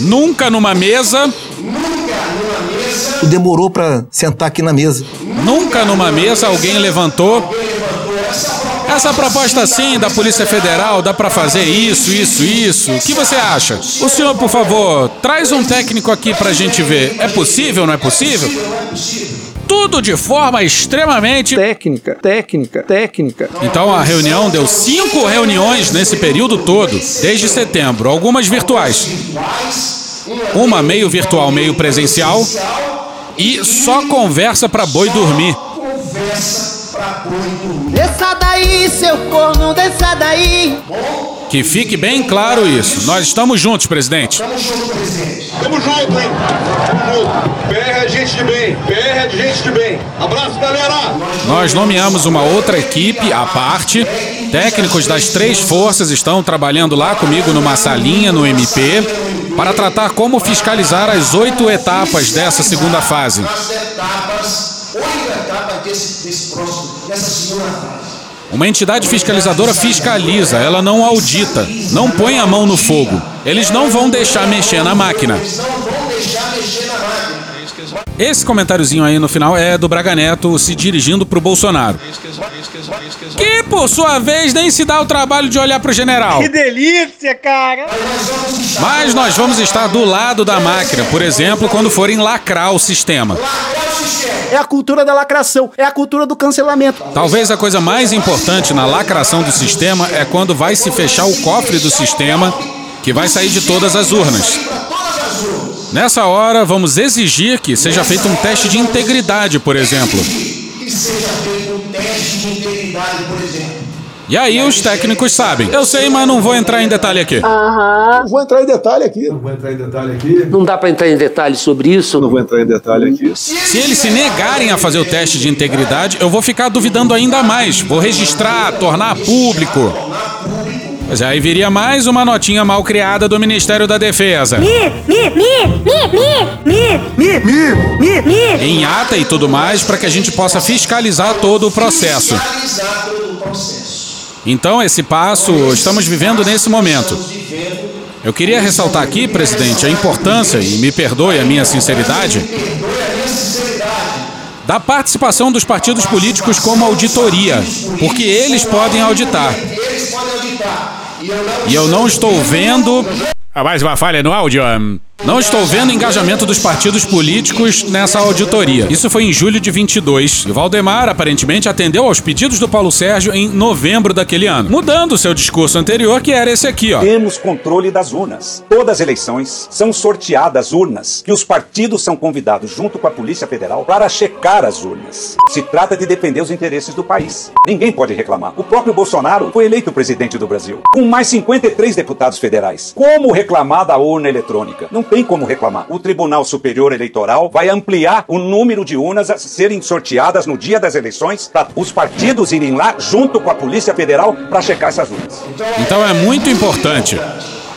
Nunca numa mesa, demorou pra sentar aqui na mesa. nunca numa mesa alguém levantou. Essa proposta assim da Polícia Federal dá pra fazer isso, isso, isso. O que você acha? O senhor, por favor, traz um técnico aqui pra gente ver. É possível, não é possível? Tudo de forma extremamente Técnica, técnica, técnica. Então a reunião deu cinco reuniões nesse período todo, desde setembro, algumas virtuais. Uma meio virtual, meio presencial. E só conversa pra boi dormir. Desça daí, seu corno, desça daí. Que fique bem claro isso. Nós estamos juntos, presidente. Tamo junto, hein? Tamo junto. PR é gente de bem. PR é gente de bem. Abraço, galera! Nós nomeamos uma outra equipe à parte. Técnicos das três forças estão trabalhando lá comigo numa salinha no MP para tratar como fiscalizar as oito etapas dessa segunda fase. Uma entidade fiscalizadora fiscaliza, ela não audita, não põe a mão no fogo. Eles não vão deixar mexer na máquina. Esse comentáriozinho aí no final é do Braga Neto se dirigindo pro Bolsonaro. Que, por sua vez, nem se dá o trabalho de olhar pro general. Que delícia, cara! Mas nós vamos estar do lado da máquina, por exemplo, quando forem lacrar o sistema. É a cultura da lacração, é a cultura do cancelamento. Talvez a coisa mais importante na lacração do sistema é quando vai se fechar o cofre do sistema, que vai sair de todas as urnas. Nessa hora, vamos exigir que seja feito um teste de integridade, por exemplo. E aí os técnicos sabem. Eu sei, mas não vou entrar em detalhe aqui. Não vou entrar em detalhe aqui. Não vou entrar em detalhe aqui. Não dá pra entrar em detalhes sobre isso. Não vou entrar em detalhe aqui. Se eles se negarem a fazer o teste de integridade, eu vou ficar duvidando ainda mais. Vou registrar, tornar público. Mas aí viria mais uma notinha mal criada do Ministério da Defesa. Mi, mi, mi, mi, mi, mi, mi, mi, mi. Em ata e tudo mais, para que a gente possa fiscalizar todo o processo. Então, esse passo estamos vivendo nesse momento. Eu queria ressaltar aqui, presidente, a importância, e me perdoe a minha sinceridade, da participação dos partidos políticos como auditoria, porque eles podem auditar. E eu não estou vendo. Ah, mais uma falha no áudio. Não estou vendo engajamento dos partidos políticos nessa auditoria. Isso foi em julho de 22. E Valdemar aparentemente atendeu aos pedidos do Paulo Sérgio em novembro daquele ano, mudando seu discurso anterior, que era esse aqui, ó. Temos controle das urnas. Todas as eleições são sorteadas urnas, que os partidos são convidados junto com a Polícia Federal para checar as urnas. Se trata de defender os interesses do país. Ninguém pode reclamar. O próprio Bolsonaro foi eleito presidente do Brasil, com mais 53 deputados federais. Como reclamar da urna eletrônica? Não tem como reclamar. O Tribunal Superior Eleitoral vai ampliar o número de urnas a serem sorteadas no dia das eleições para os partidos irem lá junto com a Polícia Federal para checar essas urnas. Então é muito importante.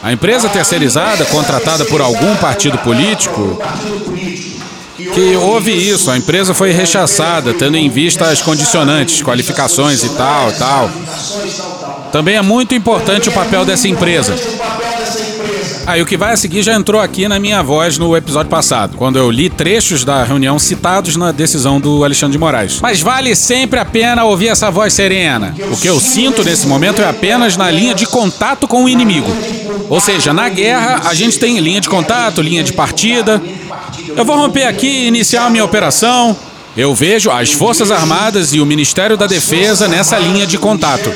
A empresa terceirizada, contratada por algum partido político, que houve isso, a empresa foi rechaçada, tendo em vista as condicionantes, qualificações e tal, tal. Também é muito importante o papel dessa empresa. Aí o que vai a seguir já entrou aqui na minha voz no episódio passado, quando eu li trechos da reunião citados na decisão do Alexandre de Moraes. Mas vale sempre a pena ouvir essa voz serena. O que eu sinto nesse momento é apenas na linha de contato com o inimigo. Ou seja, na guerra a gente tem linha de contato, linha de partida. Eu vou romper aqui e iniciar a minha operação. Eu vejo as Forças Armadas e o Ministério da Defesa nessa linha de contato.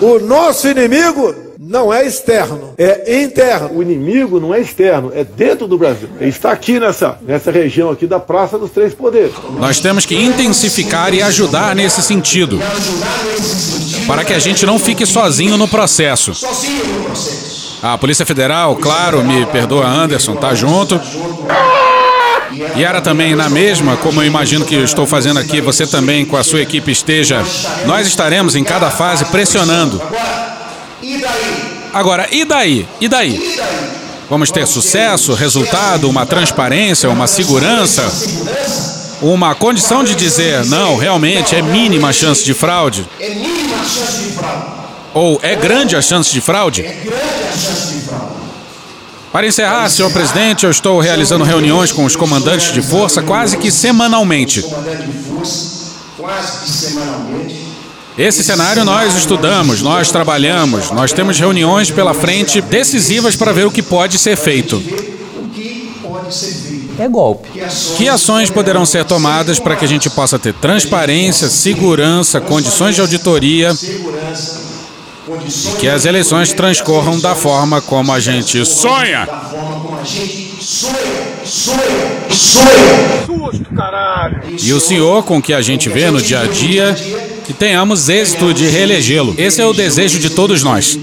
O nosso inimigo não é externo, é interno. O inimigo não é externo, é dentro do Brasil. Ele está aqui nessa, nessa região aqui da Praça dos Três Poderes. Nós temos que intensificar e ajudar nesse sentido. Para que a gente não fique sozinho no processo. A Polícia Federal, claro, me perdoa Anderson, tá junto. E era também na mesma, como eu imagino que eu estou fazendo aqui, você também com a sua equipe esteja. Nós estaremos em cada fase pressionando. Agora, e daí? E daí? Vamos ter sucesso, resultado, uma transparência, uma segurança? Uma condição de dizer, não, realmente é mínima a chance de fraude? Ou é grande a chance de fraude? Para encerrar, senhor presidente, eu estou realizando reuniões com os comandantes de força quase que semanalmente. Esse cenário nós estudamos, nós trabalhamos, nós temos reuniões pela frente decisivas para ver o que pode ser feito. É golpe. Que ações poderão ser tomadas para que a gente possa ter transparência, segurança, condições de auditoria e que as eleições transcorram da forma como a gente sonha? E o senhor, com o que a gente vê no dia a dia, que tenhamos êxito de reelegê-lo. Esse é o desejo de todos nós.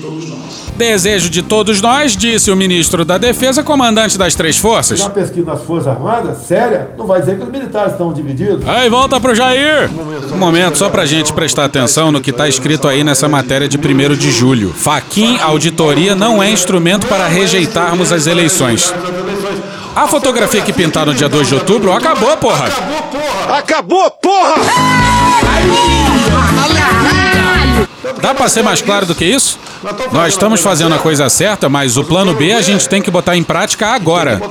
Desejo de todos nós, disse o ministro da Defesa, comandante das três forças. Uma pesquisa nas Forças Armadas, séria, não vai dizer que os militares estão divididos. Aí, volta pro Jair! Um momento, só pra gente prestar atenção no que tá escrito aí nessa matéria de 1 de julho. Faquin Auditoria não é instrumento para rejeitarmos as eleições. A fotografia que pintaram no dia 2 de outubro acabou, porra! Acabou, porra! Dá pra ser mais claro do que isso? Nós estamos fazendo a coisa certa, mas o plano B a gente tem que botar em prática agora.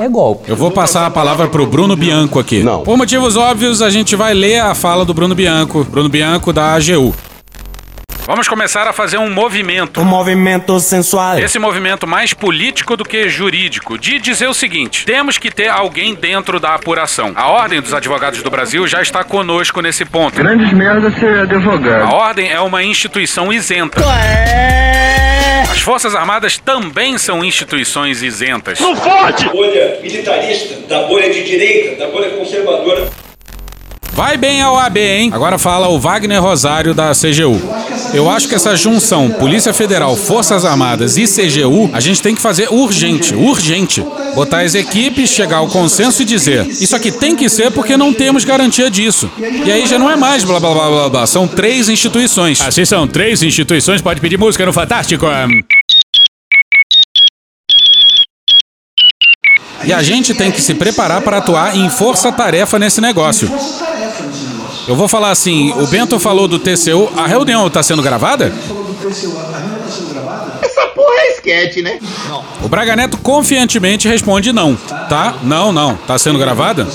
É golpe. Eu vou passar a palavra pro Bruno Bianco aqui. Não. Por motivos óbvios, a gente vai ler a fala do Bruno Bianco. Bruno Bianco da AGU. Vamos começar a fazer um movimento. Um movimento sensual. Esse movimento mais político do que jurídico, de dizer o seguinte: temos que ter alguém dentro da apuração. A Ordem dos Advogados do Brasil já está conosco nesse ponto. Grandes merda ser advogado. A Ordem é uma instituição isenta. As Forças Armadas também são instituições isentas. Não fode! Bolha militarista, da bolha de direita, da bolha conservadora. Vai bem ao AB, hein? Agora fala o Wagner Rosário da CGU. Eu acho que essa junção Polícia Federal, Forças Armadas e CGU, a gente tem que fazer urgente, urgente. Botar as equipes, chegar ao consenso e dizer: isso aqui tem que ser porque não temos garantia disso. E aí já não é mais blá blá blá blá blá. São três instituições. Assim são três instituições, pode pedir música no Fantástico. E a gente tem que se preparar para atuar em força-tarefa nesse negócio. Eu vou falar assim, o Bento falou do TCU, a reunião está sendo gravada? Essa porra é esquete, né? O Braga Neto confiantemente responde não, tá? Não, não. Tá sendo gravada?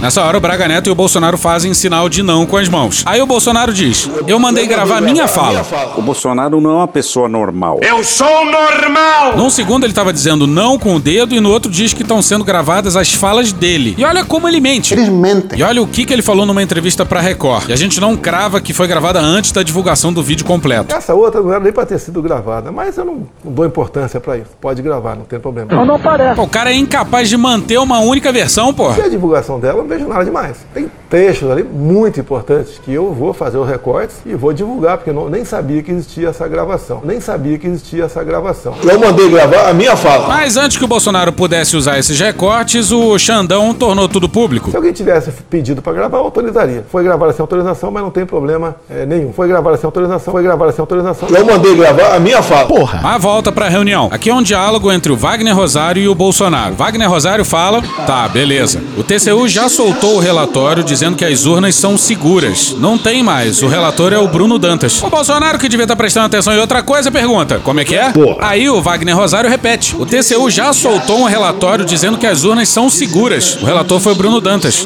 Nessa hora, o Braga Neto e o Bolsonaro fazem sinal de não com as mãos. Aí o Bolsonaro diz: Eu mandei gravar minha fala. O Bolsonaro não é uma pessoa normal. Eu sou normal! Num segundo ele tava dizendo não com o dedo e no outro diz que estão sendo gravadas as falas dele. E olha como ele mente. Eles mentem. E olha o que, que ele falou numa entrevista pra Record. E a gente não crava que foi gravada antes da divulgação do vídeo completo. Essa outra não era nem pra ter sido gravada, mas eu não dou importância pra isso. Pode gravar, não tem problema. Não, não parece. Pô, o cara é incapaz de manter uma única versão, pô. E a divulgação dela, vejo nada demais. Tem trechos ali muito importantes que eu vou fazer os recortes e vou divulgar, porque eu não, nem sabia que existia essa gravação. Nem sabia que existia essa gravação. Eu mandei gravar a minha fala. Mas antes que o Bolsonaro pudesse usar esses recortes, o Xandão tornou tudo público. Se alguém tivesse pedido para gravar, eu autorizaria. Foi gravada sem autorização, mas não tem problema é, nenhum. Foi gravada sem autorização, foi gravada sem autorização. Eu mandei gravar a minha fala. Porra. A volta pra reunião. Aqui é um diálogo entre o Wagner Rosário e o Bolsonaro. Wagner Rosário fala: tá, beleza. O TCU já soltou o relatório dizendo que as urnas são seguras. Não tem mais. O relator é o Bruno Dantas. O Bolsonaro, que devia estar prestando atenção em outra coisa, pergunta: como é que é? Aí o Wagner Rosário repete: o TCU já soltou um relatório dizendo que as urnas são seguras. O relator foi o Bruno Dantas.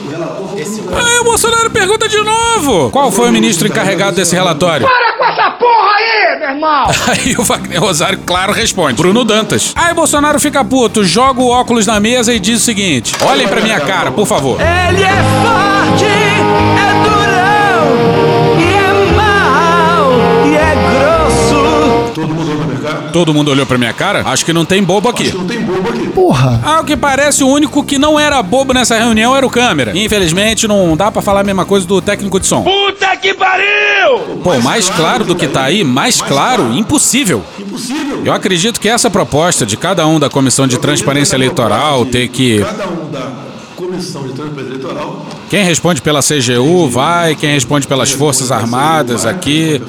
Aí o Bolsonaro pergunta de novo: qual foi o ministro encarregado desse relatório? Para com essa porra meu irmão! Aí o Wagner Rosário, claro, responde: Bruno Dantas. Aí Bolsonaro fica puto, joga o óculos na mesa e diz o seguinte: olhem pra minha cara, por favor. Ele é forte, Todo mundo olhou pra minha cara? Acho que não tem bobo aqui. Não tem bobo aqui. Porra. Ao que parece, o único que não era bobo nessa reunião era o câmera. Infelizmente, não dá pra falar a mesma coisa do técnico de som. Puta que pariu! Pô, mais claro do que tá aí, mais claro, impossível. Impossível. Eu acredito que essa proposta de cada um da Comissão de Transparência Eleitoral ter que. Cada um da comissão de transparência eleitoral. Quem responde pela CGU vai, quem responde pelas Forças Armadas aqui.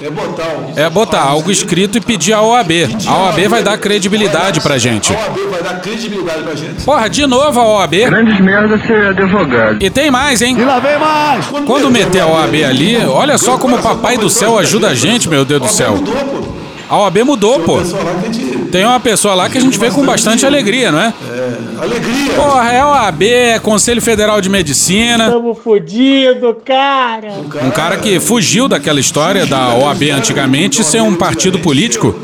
É botar. É botar algo escrito e pedir à OAB. A OAB vai dar credibilidade pra gente. A OAB vai dar credibilidade pra gente. Porra, de novo a OAB. Grandes merda ser advogado. E tem mais, hein? E lá vem mais. Quando meter a OAB ali, olha só como o Papai do Céu ajuda a gente, meu Deus do céu. A OAB mudou, pô. Tem uma pessoa lá que a gente vê com bastante alegria, não é? Alegria. Porra, é OAB, é Conselho Federal de Medicina. Tamo fudido, cara. Um cara que fugiu daquela história da OAB antigamente ser um partido político.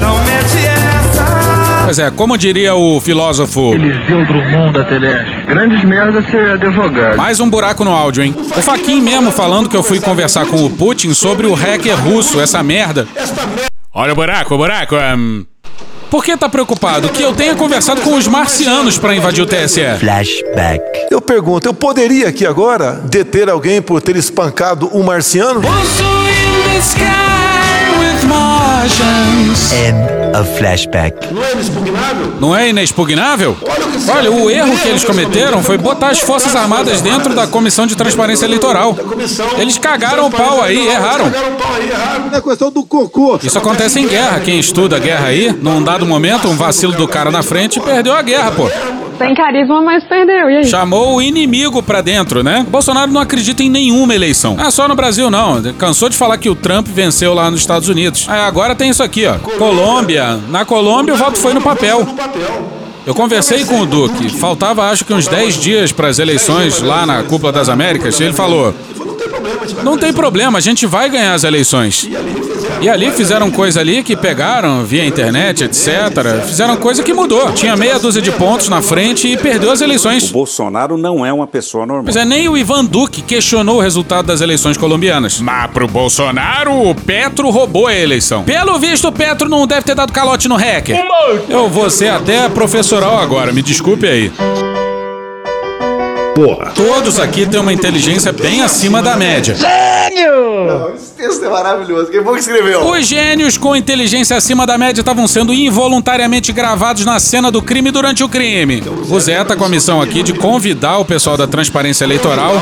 Não mete essa. Pois é, como diria o filósofo. Eliseu Drummond da Teleste. Grandes merda ser advogado. Mais um buraco no áudio, hein? O Faquin mesmo falando que eu fui conversar com o Putin sobre o hacker russo, essa merda. Olha o buraco, o buraco. hum. Por que tá preocupado? Que eu tenha conversado com os marcianos pra invadir o TSE. Flashback. Eu pergunto, eu poderia aqui agora deter alguém por ter espancado um marciano? End of flashback. Não é inexpugnável? Não é inexpugnável? Olha, o erro que eles cometeram foi botar as Forças Armadas dentro da Comissão de Transparência Eleitoral. Eles cagaram o pau aí, erraram. Cagaram o pau aí, erraram. É questão do cocô. Isso acontece em guerra. Quem estuda guerra aí, num dado momento, um vacilo do cara na frente perdeu a guerra, pô. Tem carisma, mas perdeu. E aí? Chamou o inimigo pra dentro, né? Bolsonaro não acredita em nenhuma eleição. Ah, só no Brasil não. Cansou de falar que o Trump venceu lá nos Estados Unidos. Ah, agora tem isso aqui, ó. Colômbia. Na Colômbia o voto foi no papel. Eu conversei com o Duque. Faltava acho que uns 10 dias para as eleições lá na Cúpula das Américas. E ele falou: Não tem problema, a gente vai ganhar as eleições. E ali fizeram coisa ali que pegaram via internet, etc. Fizeram coisa que mudou. Tinha meia dúzia de pontos na frente e perdeu as eleições. O Bolsonaro não é uma pessoa normal. Pois é, nem o Ivan Duque questionou o resultado das eleições colombianas. Mas pro Bolsonaro, o Petro roubou a eleição. Pelo visto, o Petro não deve ter dado calote no hacker. Eu vou ser até professoral agora, me desculpe aí. Porra. Todos aqui têm uma inteligência bem acima da média. Gênio! Texto é maravilhoso. Quem foi que escreveu? Os gênios com inteligência acima da média estavam sendo involuntariamente gravados na cena do crime durante o crime. O Zé tá com a missão aqui de convidar o pessoal da transparência eleitoral.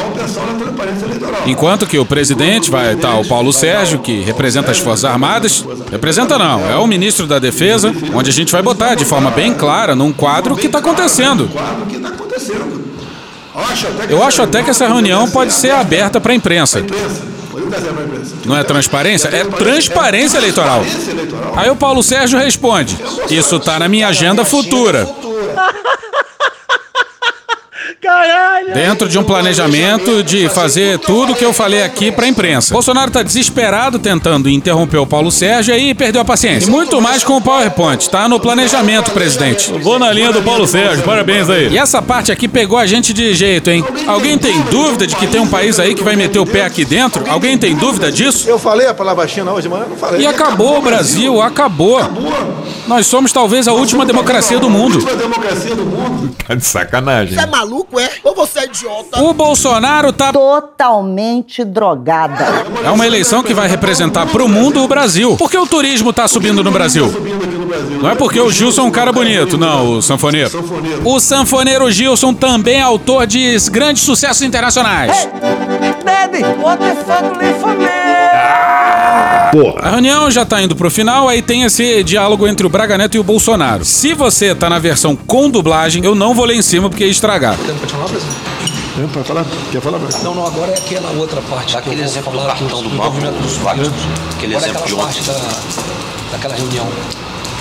Enquanto que o presidente vai estar o Paulo Sérgio, que representa as Forças Armadas. Representa não, é o ministro da Defesa, onde a gente vai botar de forma bem clara num quadro o que está acontecendo. Eu acho até que essa reunião pode ser aberta para a imprensa. Não é transparência? É transparência eleitoral. Aí o Paulo Sérgio responde: Isso tá na minha agenda futura. Dentro de um planejamento de fazer tudo que eu falei aqui pra imprensa. Bolsonaro tá desesperado tentando interromper o Paulo Sérgio e perdeu a paciência. E muito mais com o PowerPoint. Tá no planejamento, presidente. Vou na linha do Paulo Sérgio. Parabéns aí. E essa parte aqui pegou a gente de jeito, hein? Alguém tem dúvida de que tem um país aí que vai meter o pé aqui dentro? Alguém tem dúvida disso? Eu falei a palavra China hoje de manhã? Não falei. E acabou o Brasil, acabou. Nós somos talvez a última democracia do mundo. democracia do mundo. Tá de sacanagem. Você é maluco, é? Ou você é idiota? O Bolsonaro tá Totalmente drogada. É uma eleição que vai representar pro mundo o Brasil. Por que o turismo tá subindo no Brasil? Não é porque o Gilson é um cara bonito, não, o sanfoneiro. O sanfoneiro Gilson também é autor de grandes sucessos internacionais. Daddy, what the fuck for me? A reunião já tá indo pro final, aí tem esse diálogo entre o Braga Neto e o Bolsonaro. Se você tá na versão com dublagem, eu não vou ler em cima porque ia estragar. Podemos continuar, presidente? É, pra falar? Quer falar? Braga? Não, não, agora é aquela outra parte. Aquele que exemplo do cartão do banco, movimento dos vários. vários. Aquele Agora exemplo de ontem. parte da, daquela reunião.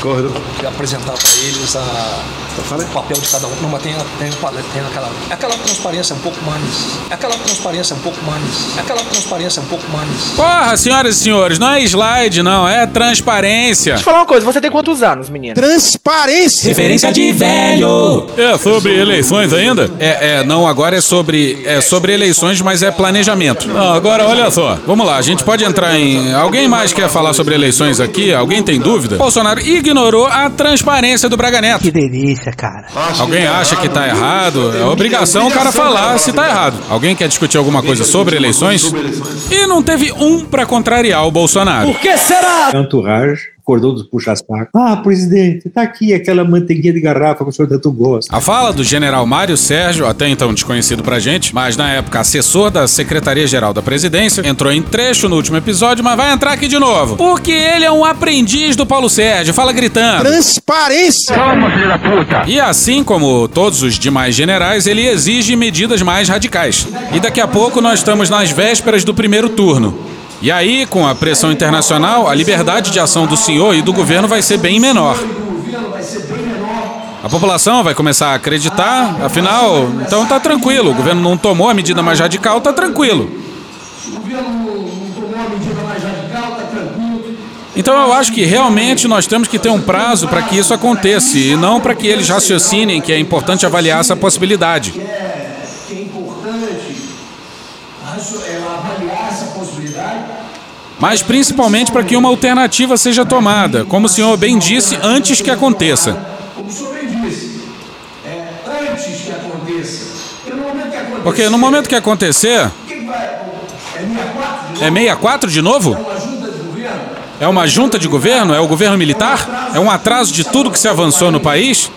Corredor. E apresentar para eles a, o papel de cada um. Não, mas tem, tem, tem aquela, aquela transparência um pouco mais. Aquela transparência um pouco mais. Aquela transparência um pouco mais. Porra, senhoras e senhores, não é slide, não, é transparência. Deixa eu falar uma coisa, você tem quantos anos, menino? Transparência! Referência de velho. É sobre eleições ainda? É, é, não, agora é sobre é sobre eleições, mas é planejamento. Não, agora olha só. Vamos lá, a gente pode entrar em Alguém mais quer falar sobre eleições aqui? Alguém tem dúvida? Bolsonaro ignorou a transparência do Braga Neto. Que delícia, cara. Alguém acha que tá errado? É obrigação o cara falar se tá errado. Alguém quer discutir alguma coisa sobre eleições? E não teve um pra contrariar o Bolsonaro. que será? Entourage, acordou dos puxa-saco. Ah, presidente, tá aqui aquela manteiguinha de garrafa que o senhor tanto gosta. A fala do general Mário Sérgio, até então desconhecido pra gente, mas na época assessor da Secretaria-Geral da Presidência, entrou em trecho no último episódio, mas vai entrar aqui de novo. Porque ele é um aprendiz do Paulo Sérgio, fala gritando. Transparência! Calma, filho da puta! E assim como todos os demais generais, ele exige medidas mais radicais. E daqui a pouco nós estamos nas vésperas do primeiro turno. E aí, com a pressão internacional, a liberdade de ação do senhor e do governo vai ser bem menor. A população vai começar a acreditar, afinal, então tá tranquilo. O governo não tomou a medida mais radical, tá tranquilo. Então eu acho que realmente nós temos que ter um prazo para que isso aconteça e não para que eles raciocinem que é importante avaliar essa possibilidade. Mas principalmente para que uma alternativa seja tomada, como o senhor bem disse, antes que aconteça. É. Porque no momento que acontecer. É 64 de é 64 de novo? governo? É uma junta de governo? É o governo militar? É um atraso de tudo que se avançou no país?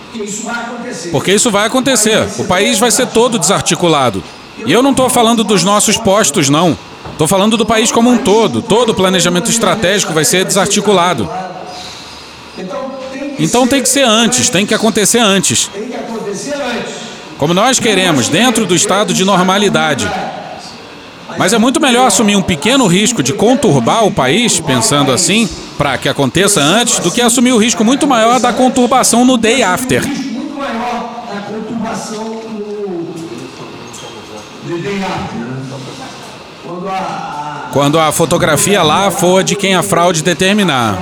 Porque isso vai acontecer. O país vai ser todo desarticulado. E eu não estou falando dos nossos postos, não. Estou falando do país como um todo. Todo o planejamento estratégico vai ser desarticulado. Então tem que ser antes, tem que acontecer antes. Como nós queremos, dentro do estado de normalidade. Mas é muito melhor assumir um pequeno risco de conturbar o país, pensando assim, para que aconteça antes, do que assumir o risco muito maior da conturbação no day after. Muito maior a conturbação no. day after, né? Quando a. Fotografia lá for de quem a fraude determinar.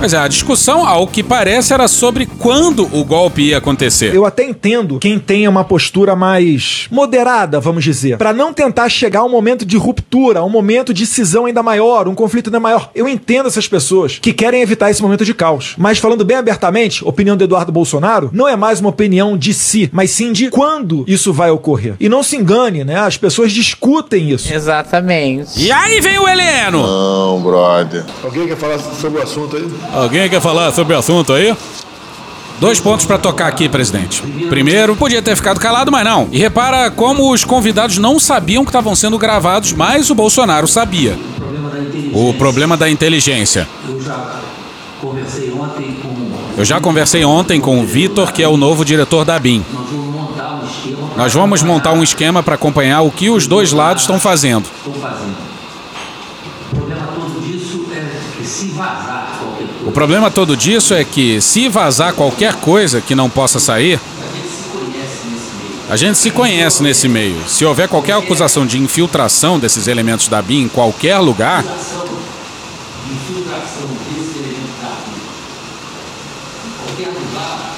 Pois é, a discussão, ao que parece, era sobre quando o golpe ia acontecer. Eu até entendo quem tenha uma postura mais moderada, vamos dizer, Pra não tentar chegar a um momento de ruptura, a um momento de cisão ainda maior, um conflito ainda maior. Eu entendo essas pessoas que querem evitar esse momento de caos. Mas falando bem abertamente, opinião do Eduardo Bolsonaro não é mais uma opinião de si, mas sim de quando isso vai ocorrer. E não se engane, né? As pessoas discutem isso. Exatamente. E aí vem o Heleno! Não, brother. Alguém quer falar sobre o assunto aí? Alguém quer falar sobre o assunto aí? Dois pontos pra tocar aqui, presidente. Primeiro, podia ter ficado calado, mas não. E repara como os convidados não sabiam que estavam sendo gravados, mas o Bolsonaro sabia. O problema da inteligência. Eu já conversei ontem com. O Vitor, que é o novo diretor da BIM. Nós vamos montar um esquema. Para acompanhar o que os dois lados estão fazendo. O problema todo disso é que se vazar problema todo disso é que se vazar qualquer coisa que não possa sair, A gente se conhece nesse meio. Se houver qualquer acusação de infiltração desses elementos da BIM em qualquer lugar,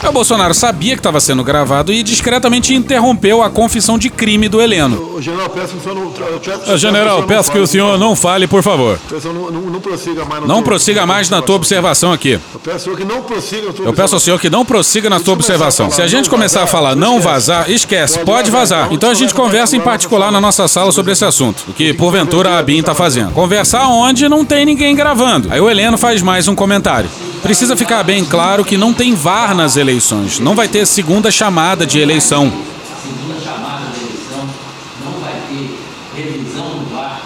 o Bolsonaro sabia que estava sendo gravado e discretamente interrompeu a confissão de crime do Heleno. General, peço que o senhor não. peço- General, peço que fale. o senhor não fale, por favor. Não, não, não prossiga mais na Não tua- prossiga mais na tua observação aqui. Eu peço ao senhor que não prossiga na tua Eu peço ao senhor que não prossiga na sua observação. Se a gente começar a falar não vazar, esquece, pode vazar. Então a gente conversa em particular na nossa sala sobre esse assunto. O que, porventura, a BIM tá fazendo. Conversar onde não tem ninguém gravando. Aí o Heleno faz mais um comentário. Precisa ficar bem claro que não tem VAR nas eleições. Não vai ter segunda chamada de eleição.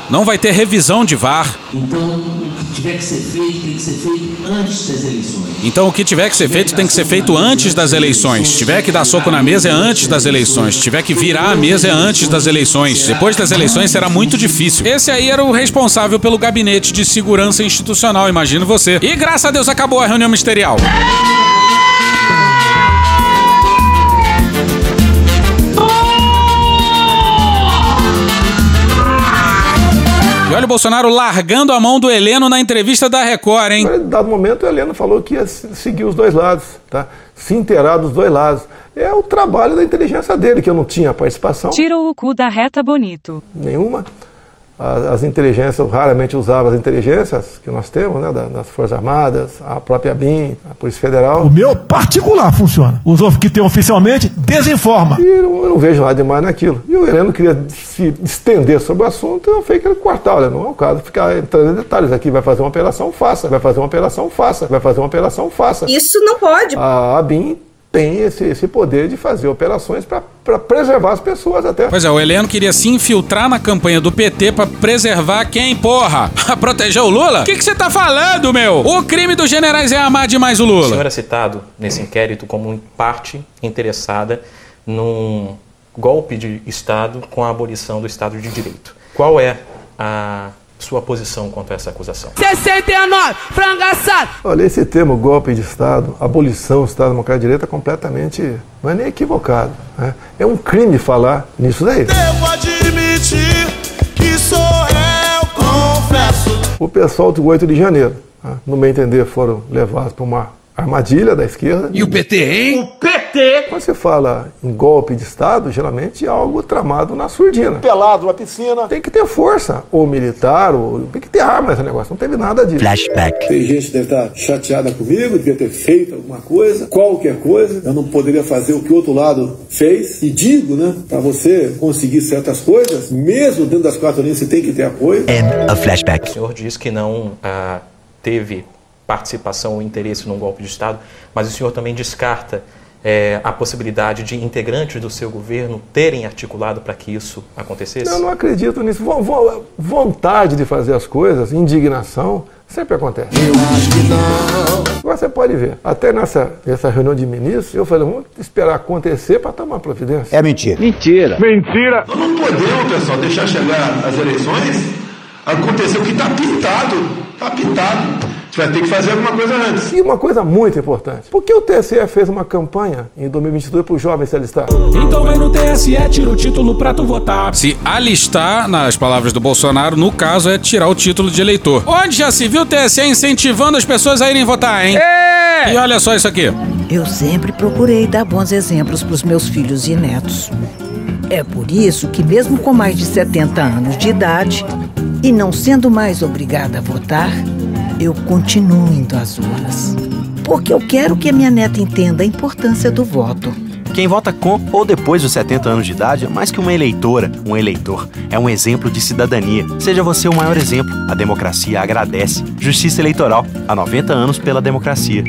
Não vai ter revisão de VAR. Então, o que tiver que ser feito, tem que ser feito antes das eleições. Então o que tiver que ser feito tem que ser feito antes das eleições. Se tiver que dar soco na mesa é antes das eleições. Se tiver que virar a mesa é antes das eleições. Depois das eleições será muito difícil. Esse aí era o responsável pelo gabinete de segurança institucional, imagino você. E graças a Deus acabou a reunião ministerial. E o Bolsonaro largando a mão do Heleno na entrevista da Record, hein? Em dado momento, a Helena falou que ia se- seguir os dois lados, tá? Se inteirar dos dois lados. É o trabalho da inteligência dele, que eu não tinha participação Tira o cu da reta bonito. nenhuma. As, as inteligências, eu raramente usava as inteligências que nós temos, né? da- Das Forças Armadas, a própria BIM, a Polícia Federal. O meu particular funciona. Os outros que tem oficialmente, desinforma. E eu, eu não vejo nada demais naquilo. E o Heleno queria se estender sobre o assunto, eu falei que ele cortar. Olha, não é o caso de ficar entrando em detalhes aqui. Vai fazer uma operação, faça. Vai fazer uma operação, faça. Vai fazer uma operação, faça. Isso não pode. A ABIN tem esse, esse poder de fazer operações para preservar as pessoas até. Pois é, o Heleno queria se infiltrar na campanha do PT pra preservar quem, porra? Pra proteger o Lula? O que você tá falando, meu? O crime dos generais é amar demais o O Lula. senhor é citado nesse inquérito como parte interessada num golpe de Estado com a abolição do Estado de Direito. Qual é a sua posição quanto a essa acusação? 69, frango assado. Olha, esse termo golpe de Estado, abolição do Estado Democrático de Direito é completamente. não é nem equivocado. né? É um crime falar nisso daí. Devo admitir que sou eu, confesso. O pessoal do 8 de janeiro, né, no meu entender, foram levados para uma armadilha da esquerda. E o PT, hein? O PT! Quando você fala em golpe de Estado, geralmente é algo tramado na surdina. Pelado na piscina. Tem que ter força, ou militar, ou tem que ter arma nesse negócio. Não teve nada disso. Flashback. Tem gente que deve estar chateada comigo, devia ter feito alguma coisa, qualquer coisa. Eu não poderia fazer o que o outro lado fez. E digo, né, para você conseguir certas coisas, mesmo dentro das quatro linhas, você tem que ter apoio. End of flashback. O senhor diz que não ah, teve participação ou interesse num golpe de Estado, mas o senhor também descarta eh, a possibilidade de integrantes do seu governo terem articulado para que isso acontecesse? Eu não acredito nisso. Vo- vo- Vontade de fazer as coisas, indignação, sempre acontece. Eu acho que não. Agora você pode ver, até nessa, nessa reunião de ministros, eu falei, vamos esperar acontecer para tomar providência. É mentira. Mentira. Mentira. Nós não podemos, pessoal, deixar chegar as eleições, acontecer o que está pintado. Está pintado. Vai ter que fazer alguma coisa antes. E uma coisa muito importante. Por que o TSE fez uma campanha em 2022 para os jovens se alistar? Então vai no TSE, tira o título pra tu votar. Se alistar, nas palavras do Bolsonaro, no caso é tirar o título de eleitor. Onde já se viu o TSE incentivando as pessoas a irem votar, hein? E olha só isso aqui. Eu sempre procurei dar bons exemplos para os meus filhos e netos. É por isso que, mesmo com mais de 70 anos de idade e não sendo mais obrigada a votar, eu continuo indo às urnas. Porque eu quero que a minha neta entenda a importância do voto. Quem vota com ou depois dos 70 anos de idade é mais que uma eleitora, um eleitor. É um exemplo de cidadania. Seja você o maior exemplo. A democracia agradece. Justiça Eleitoral. Há 90 anos pela democracia.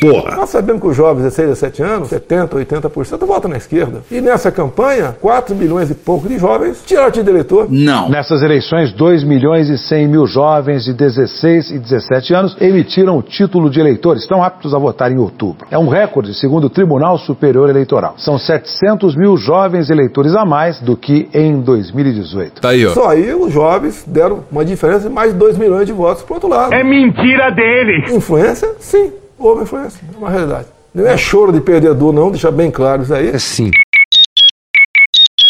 Porra. Nós sabemos que os jovens de 16, 17 anos, 70, 80% votam na esquerda. E nessa campanha, 4 milhões e pouco de jovens tiraram o título de eleitor. Não. Nessas eleições, 2 milhões e 100 mil jovens de 16 e 17 anos emitiram o título de eleitor. Estão aptos a votar em outubro. É um recorde, segundo o Tribunal Superior Eleitoral. São 700 mil jovens eleitores a mais do que em 2018. Tá aí, ó. Só aí os jovens deram uma diferença de mais de 2 milhões de votos pro outro lado. É mentira dele! Influência? Sim, houve influência. É uma realidade. Não é choro de perdedor, não, deixar bem claro isso aí. Sim.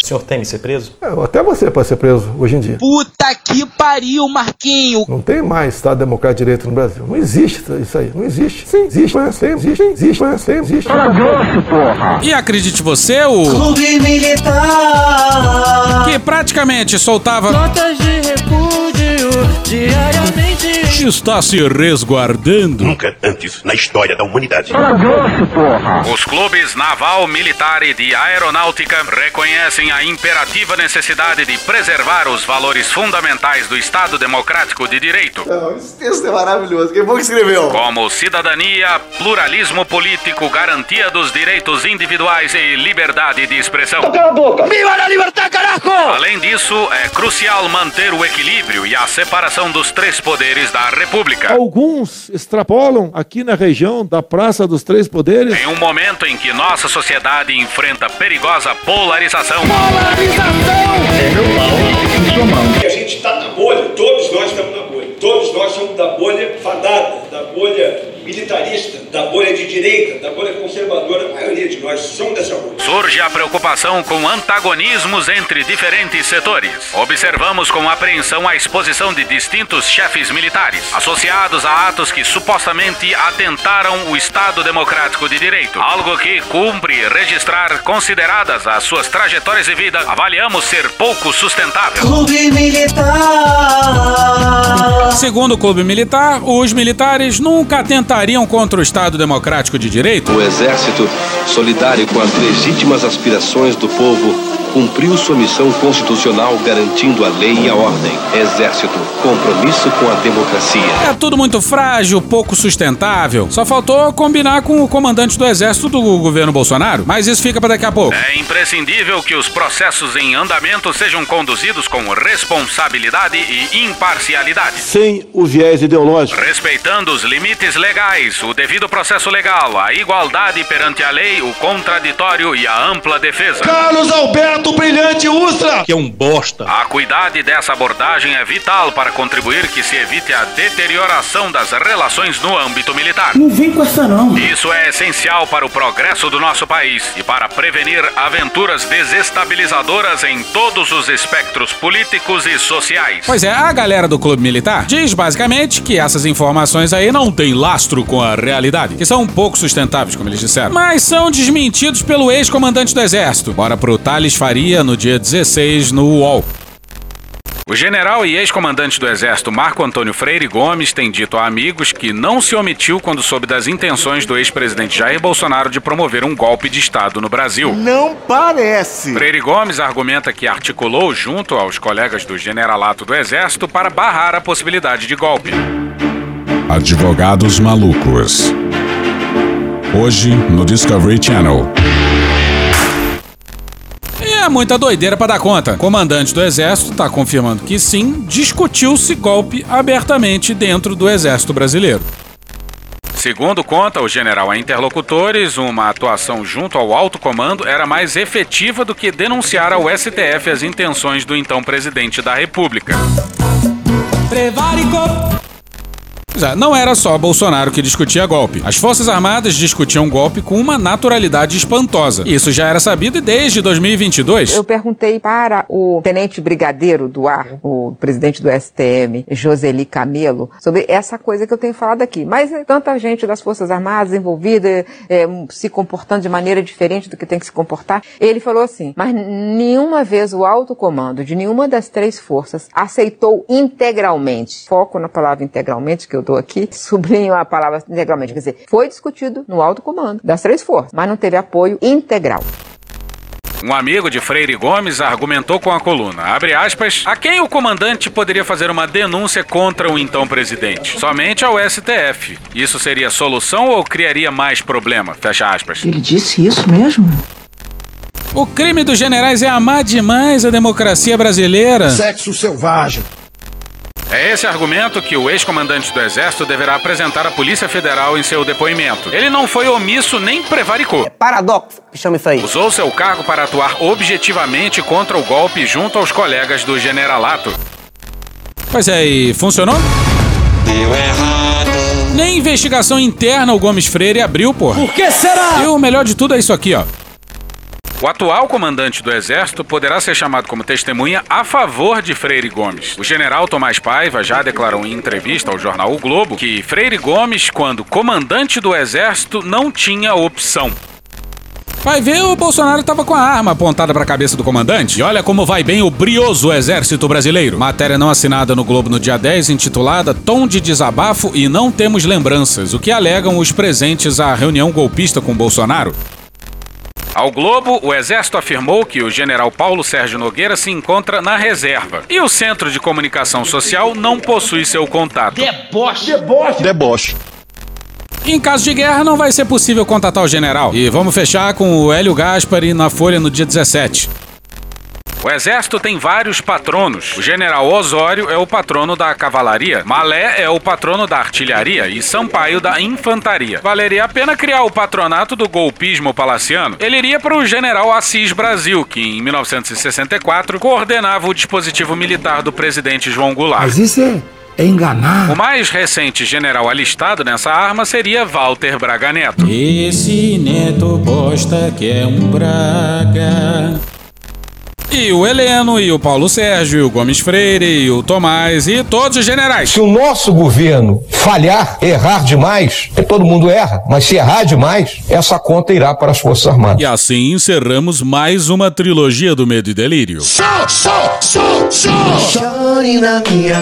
senhor teme ser preso? É, até você pode ser preso hoje em dia. Puta que pariu, Marquinho! Não tem mais Estado Democrático de Direito no Brasil. Não existe isso aí. Não existe. Sim, existe. Mas tem, existe. Existe. Mas tem, existe. porra! E acredite você, o. Clube Militar. Que praticamente soltava. Notas de repúdio diariamente. Está se resguardando. Nunca antes na história da humanidade. Os clubes naval, militar e de aeronáutica reconhecem a imperativa necessidade de preservar os valores fundamentais do Estado Democrático de Direito, Não, esse texto é maravilhoso. Quem foi que escreveu? como cidadania, pluralismo político, garantia dos direitos individuais e liberdade de expressão. Cala a boca! Viva a liberdade, carajo! Além disso, é crucial manter o equilíbrio e a separação dos três poderes da República. Alguns extrapolam aqui na região da Praça dos Três Poderes. Em um momento em que nossa sociedade enfrenta perigosa polarização. E a gente está na bolha, todos nós estamos na bolha. Todos nós somos da bolha fadada, da bolha militarista, da bolha de direita, da bolha conservadora. A maioria de nós somos dessa bolha. Surge a preocupação com antagonismos entre diferentes setores. Observamos com apreensão a exposição de distintos chefes militares, associados a atos que supostamente atentaram o Estado Democrático de Direito. Algo que cumpre registrar, consideradas as suas trajetórias de vida, avaliamos ser pouco sustentável. Clube Militar. Segundo o Clube Militar, os militares nunca atentariam contra o Estado Democrático de Direito. O Exército, solidário com as legítimas aspirações do povo, cumpriu sua missão constitucional garantindo a lei e a ordem. Exército, compromisso com a democracia. É tudo muito frágil, pouco sustentável. Só faltou combinar com o comandante do exército do governo Bolsonaro, mas isso fica para daqui a pouco. É imprescindível que os processos em andamento sejam conduzidos com responsabilidade e imparcialidade. Sem o viés ideológico. Respeitando os limites legais, o devido processo legal, a igualdade perante a lei, o contraditório e a ampla defesa. Carlos Alberto Brilhante Ustra! Que é um bosta. A cuidade dessa abordagem é vital para contribuir que se evite a deterioração das relações no âmbito militar. Não vem com essa não. Isso é essencial para o progresso do nosso país e para prevenir aventuras desestabilizadoras em todos os espectros políticos e sociais. Pois é, a galera do Clube Militar diz basicamente que essas informações aí não têm lastro com a realidade, que são um pouco sustentáveis, como eles disseram, mas são desmentidos pelo ex-comandante do Exército. Bora pro Thales Faria no dia 16 no UOL. O general e ex-comandante do Exército Marco Antônio Freire Gomes tem dito a amigos que não se omitiu quando soube das intenções do ex-presidente Jair Bolsonaro de promover um golpe de Estado no Brasil. Não parece. Freire Gomes argumenta que articulou junto aos colegas do generalato do Exército para barrar a possibilidade de golpe. Advogados malucos. Hoje no Discovery Channel. Muita doideira pra dar conta. O comandante do exército tá confirmando que sim, discutiu-se golpe abertamente dentro do exército brasileiro. Segundo conta o general a interlocutores, uma atuação junto ao alto comando era mais efetiva do que denunciar ao STF as intenções do então presidente da República. Prevaricou. É, não era só Bolsonaro que discutia golpe. As Forças Armadas discutiam golpe com uma naturalidade espantosa. Isso já era sabido desde 2022. Eu perguntei para o tenente brigadeiro do ar, o presidente do STM, Joseli Camelo, sobre essa coisa que eu tenho falado aqui. Mas é tanta gente das Forças Armadas envolvida, é, se comportando de maneira diferente do que tem que se comportar. Ele falou assim, mas nenhuma vez o alto comando de nenhuma das três forças aceitou integralmente, foco na palavra integralmente que eu aqui, sublinho a palavra integralmente, quer dizer, foi discutido no alto comando das três forças, mas não teve apoio integral. Um amigo de Freire Gomes argumentou com a coluna, abre aspas, a quem o comandante poderia fazer uma denúncia contra o então presidente? Somente ao STF. Isso seria solução ou criaria mais problema? Fecha aspas. Ele disse isso mesmo? O crime dos generais é amar demais a democracia brasileira. Sexo selvagem. É esse argumento que o ex-comandante do Exército deverá apresentar à Polícia Federal em seu depoimento. Ele não foi omisso nem prevaricou. Paradoxo, que chama isso aí. Usou seu cargo para atuar objetivamente contra o golpe junto aos colegas do generalato. Pois é, e funcionou? Deu errado. Nem investigação interna o Gomes Freire abriu, porra. Por que será? E o melhor de tudo é isso aqui, ó. O atual comandante do Exército poderá ser chamado como testemunha a favor de Freire Gomes. O general Tomás Paiva já declarou em entrevista ao jornal O Globo que Freire Gomes, quando comandante do Exército, não tinha opção. Vai ver, o Bolsonaro tava com a arma apontada para a cabeça do comandante. E olha como vai bem o brioso exército brasileiro. Matéria não assinada no Globo no dia 10, intitulada Tom de desabafo e não temos lembranças, o que alegam os presentes à reunião golpista com Bolsonaro. Ao Globo, o Exército afirmou que o general Paulo Sérgio Nogueira se encontra na reserva e o Centro de Comunicação Social não possui seu contato. Deboche. Deboche. Deboche. Em caso de guerra, não vai ser possível contatar o general. E vamos fechar com o Hélio Gaspari na Folha no dia 17. O exército tem vários patronos. O general Osório é o patrono da cavalaria, Malé é o patrono da artilharia e Sampaio da infantaria. Valeria a pena criar o patronato do golpismo palaciano. Ele iria para o general Assis Brasil, que em 1964 coordenava o dispositivo militar do presidente João Goulart. Mas isso é, é enganar. O mais recente general alistado nessa arma seria Walter Braga Neto. Esse neto bosta que é um Braga. E o Heleno, e o Paulo Sérgio, e o Gomes Freire, e o Tomás, e todos os generais. Se o nosso governo falhar, errar demais, todo mundo erra, mas se errar demais, essa conta irá para as Forças Armadas. E assim encerramos mais uma trilogia do Medo e Delírio.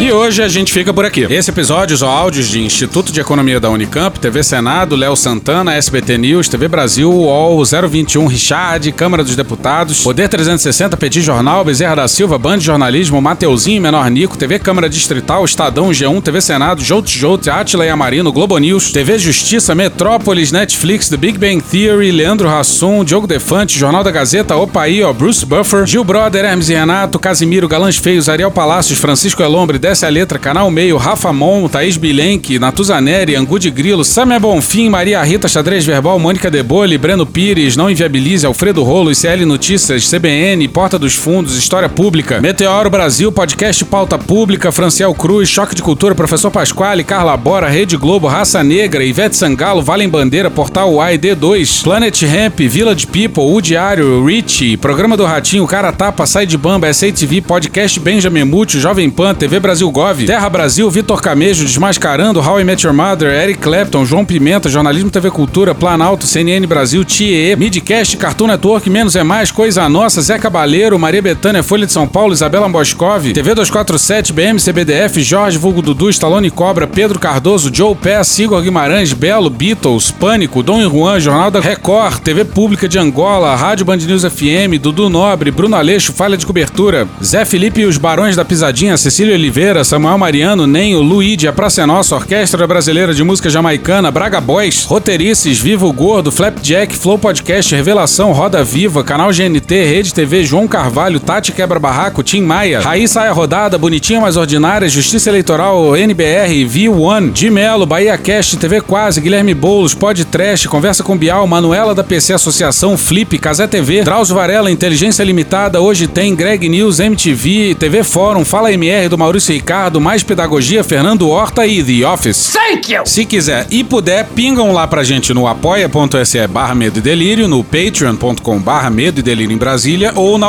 E hoje a gente fica por aqui. Esse episódio usou áudios de Instituto de Economia da Unicamp, TV Senado, Léo Santana, SBT News, TV Brasil, UOL, 021 Richard, Câmara dos Deputados, Poder 360, Petit Jornal, Bezerra da Silva, Band Jornalismo, Mateuzinho, Menor Nico, TV Câmara Distrital, Estadão, G1, TV Senado, Jout Jout, Atila e Amarino, Globo News, TV Justiça, Metrópolis, Netflix, The Big Bang Theory, Leandro Hassum, Diogo Defante, Jornal da Gazeta, Opaí, ó, Bruce Buffer, Gil Brother, Hermes e Renato, Casimiro, Galãs Feios, Ariel Palácios, Francisco Elombre, Desce a Letra, Canal Meio, Rafa Mon, Thaís Bilenque, Natuzaneri, Angu de Grilo, Samia Bonfim, Maria Rita, Xadrez Verbal, Mônica Debole, Breno Pires, Não Inviabilize, Alfredo Rolo, ICL Notícias, CBN, Porta dos Fundos, História Pública, Meteoro Brasil, Podcast Pauta Pública, Franciel Cruz, Choque de Cultura, Professor Pasquale, Carla Bora, Rede Globo, Raça Negra, Ivete Sangalo, Valem Bandeira, Portal UAI, D2, Planet Ramp, Village People, O Diário, Rich, Programa do Ratinho, Cara Tapa, Sai de Bamba, SATV, Podcast Benjamin Múcio, Jovem Pan, TV Brasil Gov, Terra Brasil, Vitor Camejo, Desmascarando, How I Met Your Mother, Eric Clapton, João Pimenta, Jornalismo TV Cultura, Planalto, CNN Brasil, TIE, Midcast, Cartoon Network, Menos é Mais, Coisa Nossa, Zé Cabaleiro, Maria Betânia, Folha de São Paulo, Isabela Boscov, TV 247, BM, CBDF, Jorge Vulgo Dudu, Stallone Cobra, Pedro Cardoso, Joe Pé, Igor Guimarães, Belo, Beatles, Pânico, Dom e Juan, Jornal da Record, TV Pública de Angola, Rádio Band News FM, Dudu Nobre, Bruno Aleixo, Falha de Cobertura, Zé Felipe e os Barões da Pisadinha, Cecília Oliveira, Samuel Mariano, Nenho, Luíde, A Praça é Nossa, Orquestra Brasileira de Música Jamaicana, Braga Boys, Roteirices, Vivo Gordo, Flapjack, Flow Podcast, Revelação, Roda Viva, Canal GNT, Rede TV, João Carvalho, Tati Quebra Barraco, Tim Maia, Raí Saia Rodada, Bonitinha Mais Ordinária, Justiça Eleitoral, NBR, V1, de Melo, Bahia Cast, TV Quase, Guilherme Boulos, Pod Trash, Conversa com Bial, Manuela da PC Associação, Flip, Casé TV, Drauzio Varela, Inteligência Limitada, Hoje Tem, Greg News, MTV, TV Fórum, Fala MR do Maurício Ricardo, Mais Pedagogia, Fernando Horta e The Office. Thank you! Se quiser e puder, pingam lá pra gente no apoia.se barra Medo e Delírio, no patreon.com barra Medo e Delírio em Brasília ou na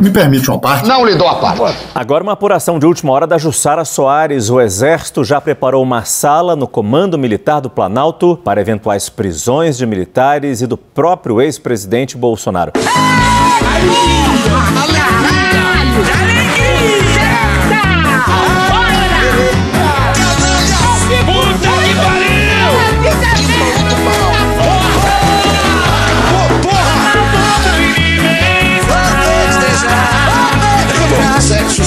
Me permite uma parte? Não lhe dou a parte. Agora uma apuração de última hora da Jussara Soares. O Exército já preparou uma sala no Comando Militar do Planalto para eventuais prisões de militares e do próprio ex-presidente Bolsonaro.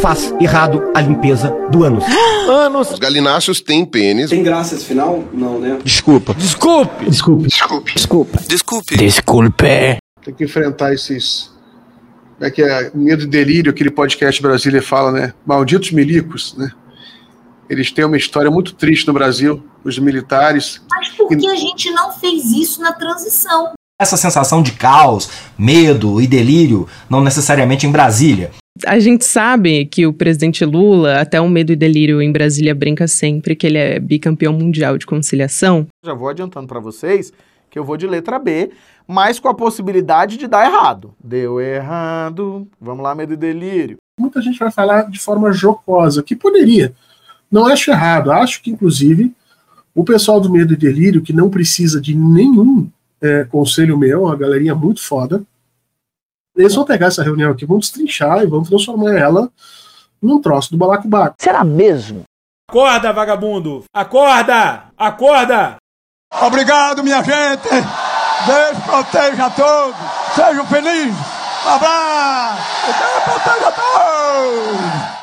faz errado a limpeza do ânus. Anos. Os galináceos têm pênis. Tem graça esse final? Não, né? Desculpa. Desculpe. Desculpe. Desculpe. Desculpa. Desculpe. Desculpe. Tem que enfrentar esses. Como é que é? Medo e delírio, aquele podcast Brasília fala, né? Malditos milicos, né? Eles têm uma história muito triste no Brasil, os militares. Mas por que a gente não fez isso na transição? Essa sensação de caos, medo e delírio, não necessariamente em Brasília. A gente sabe que o presidente Lula, até o medo e delírio em Brasília, brinca sempre que ele é bicampeão mundial de conciliação. Já vou adiantando para vocês que eu vou de letra B, mas com a possibilidade de dar errado. Deu errado. Vamos lá, medo e delírio. Muita gente vai falar de forma jocosa, que poderia. Não acho errado. Acho que, inclusive, o pessoal do Medo e Delírio, que não precisa de nenhum é, conselho meu, uma galerinha muito foda, eles vão pegar essa reunião aqui, vão destrinchar e vão transformar ela num troço do balacobaco. Será mesmo? Acorda, vagabundo! Acorda! Acorda! Obrigado, minha gente! Deus proteja a todos! Sejam felizes! Um abraço! Deus proteja a todos!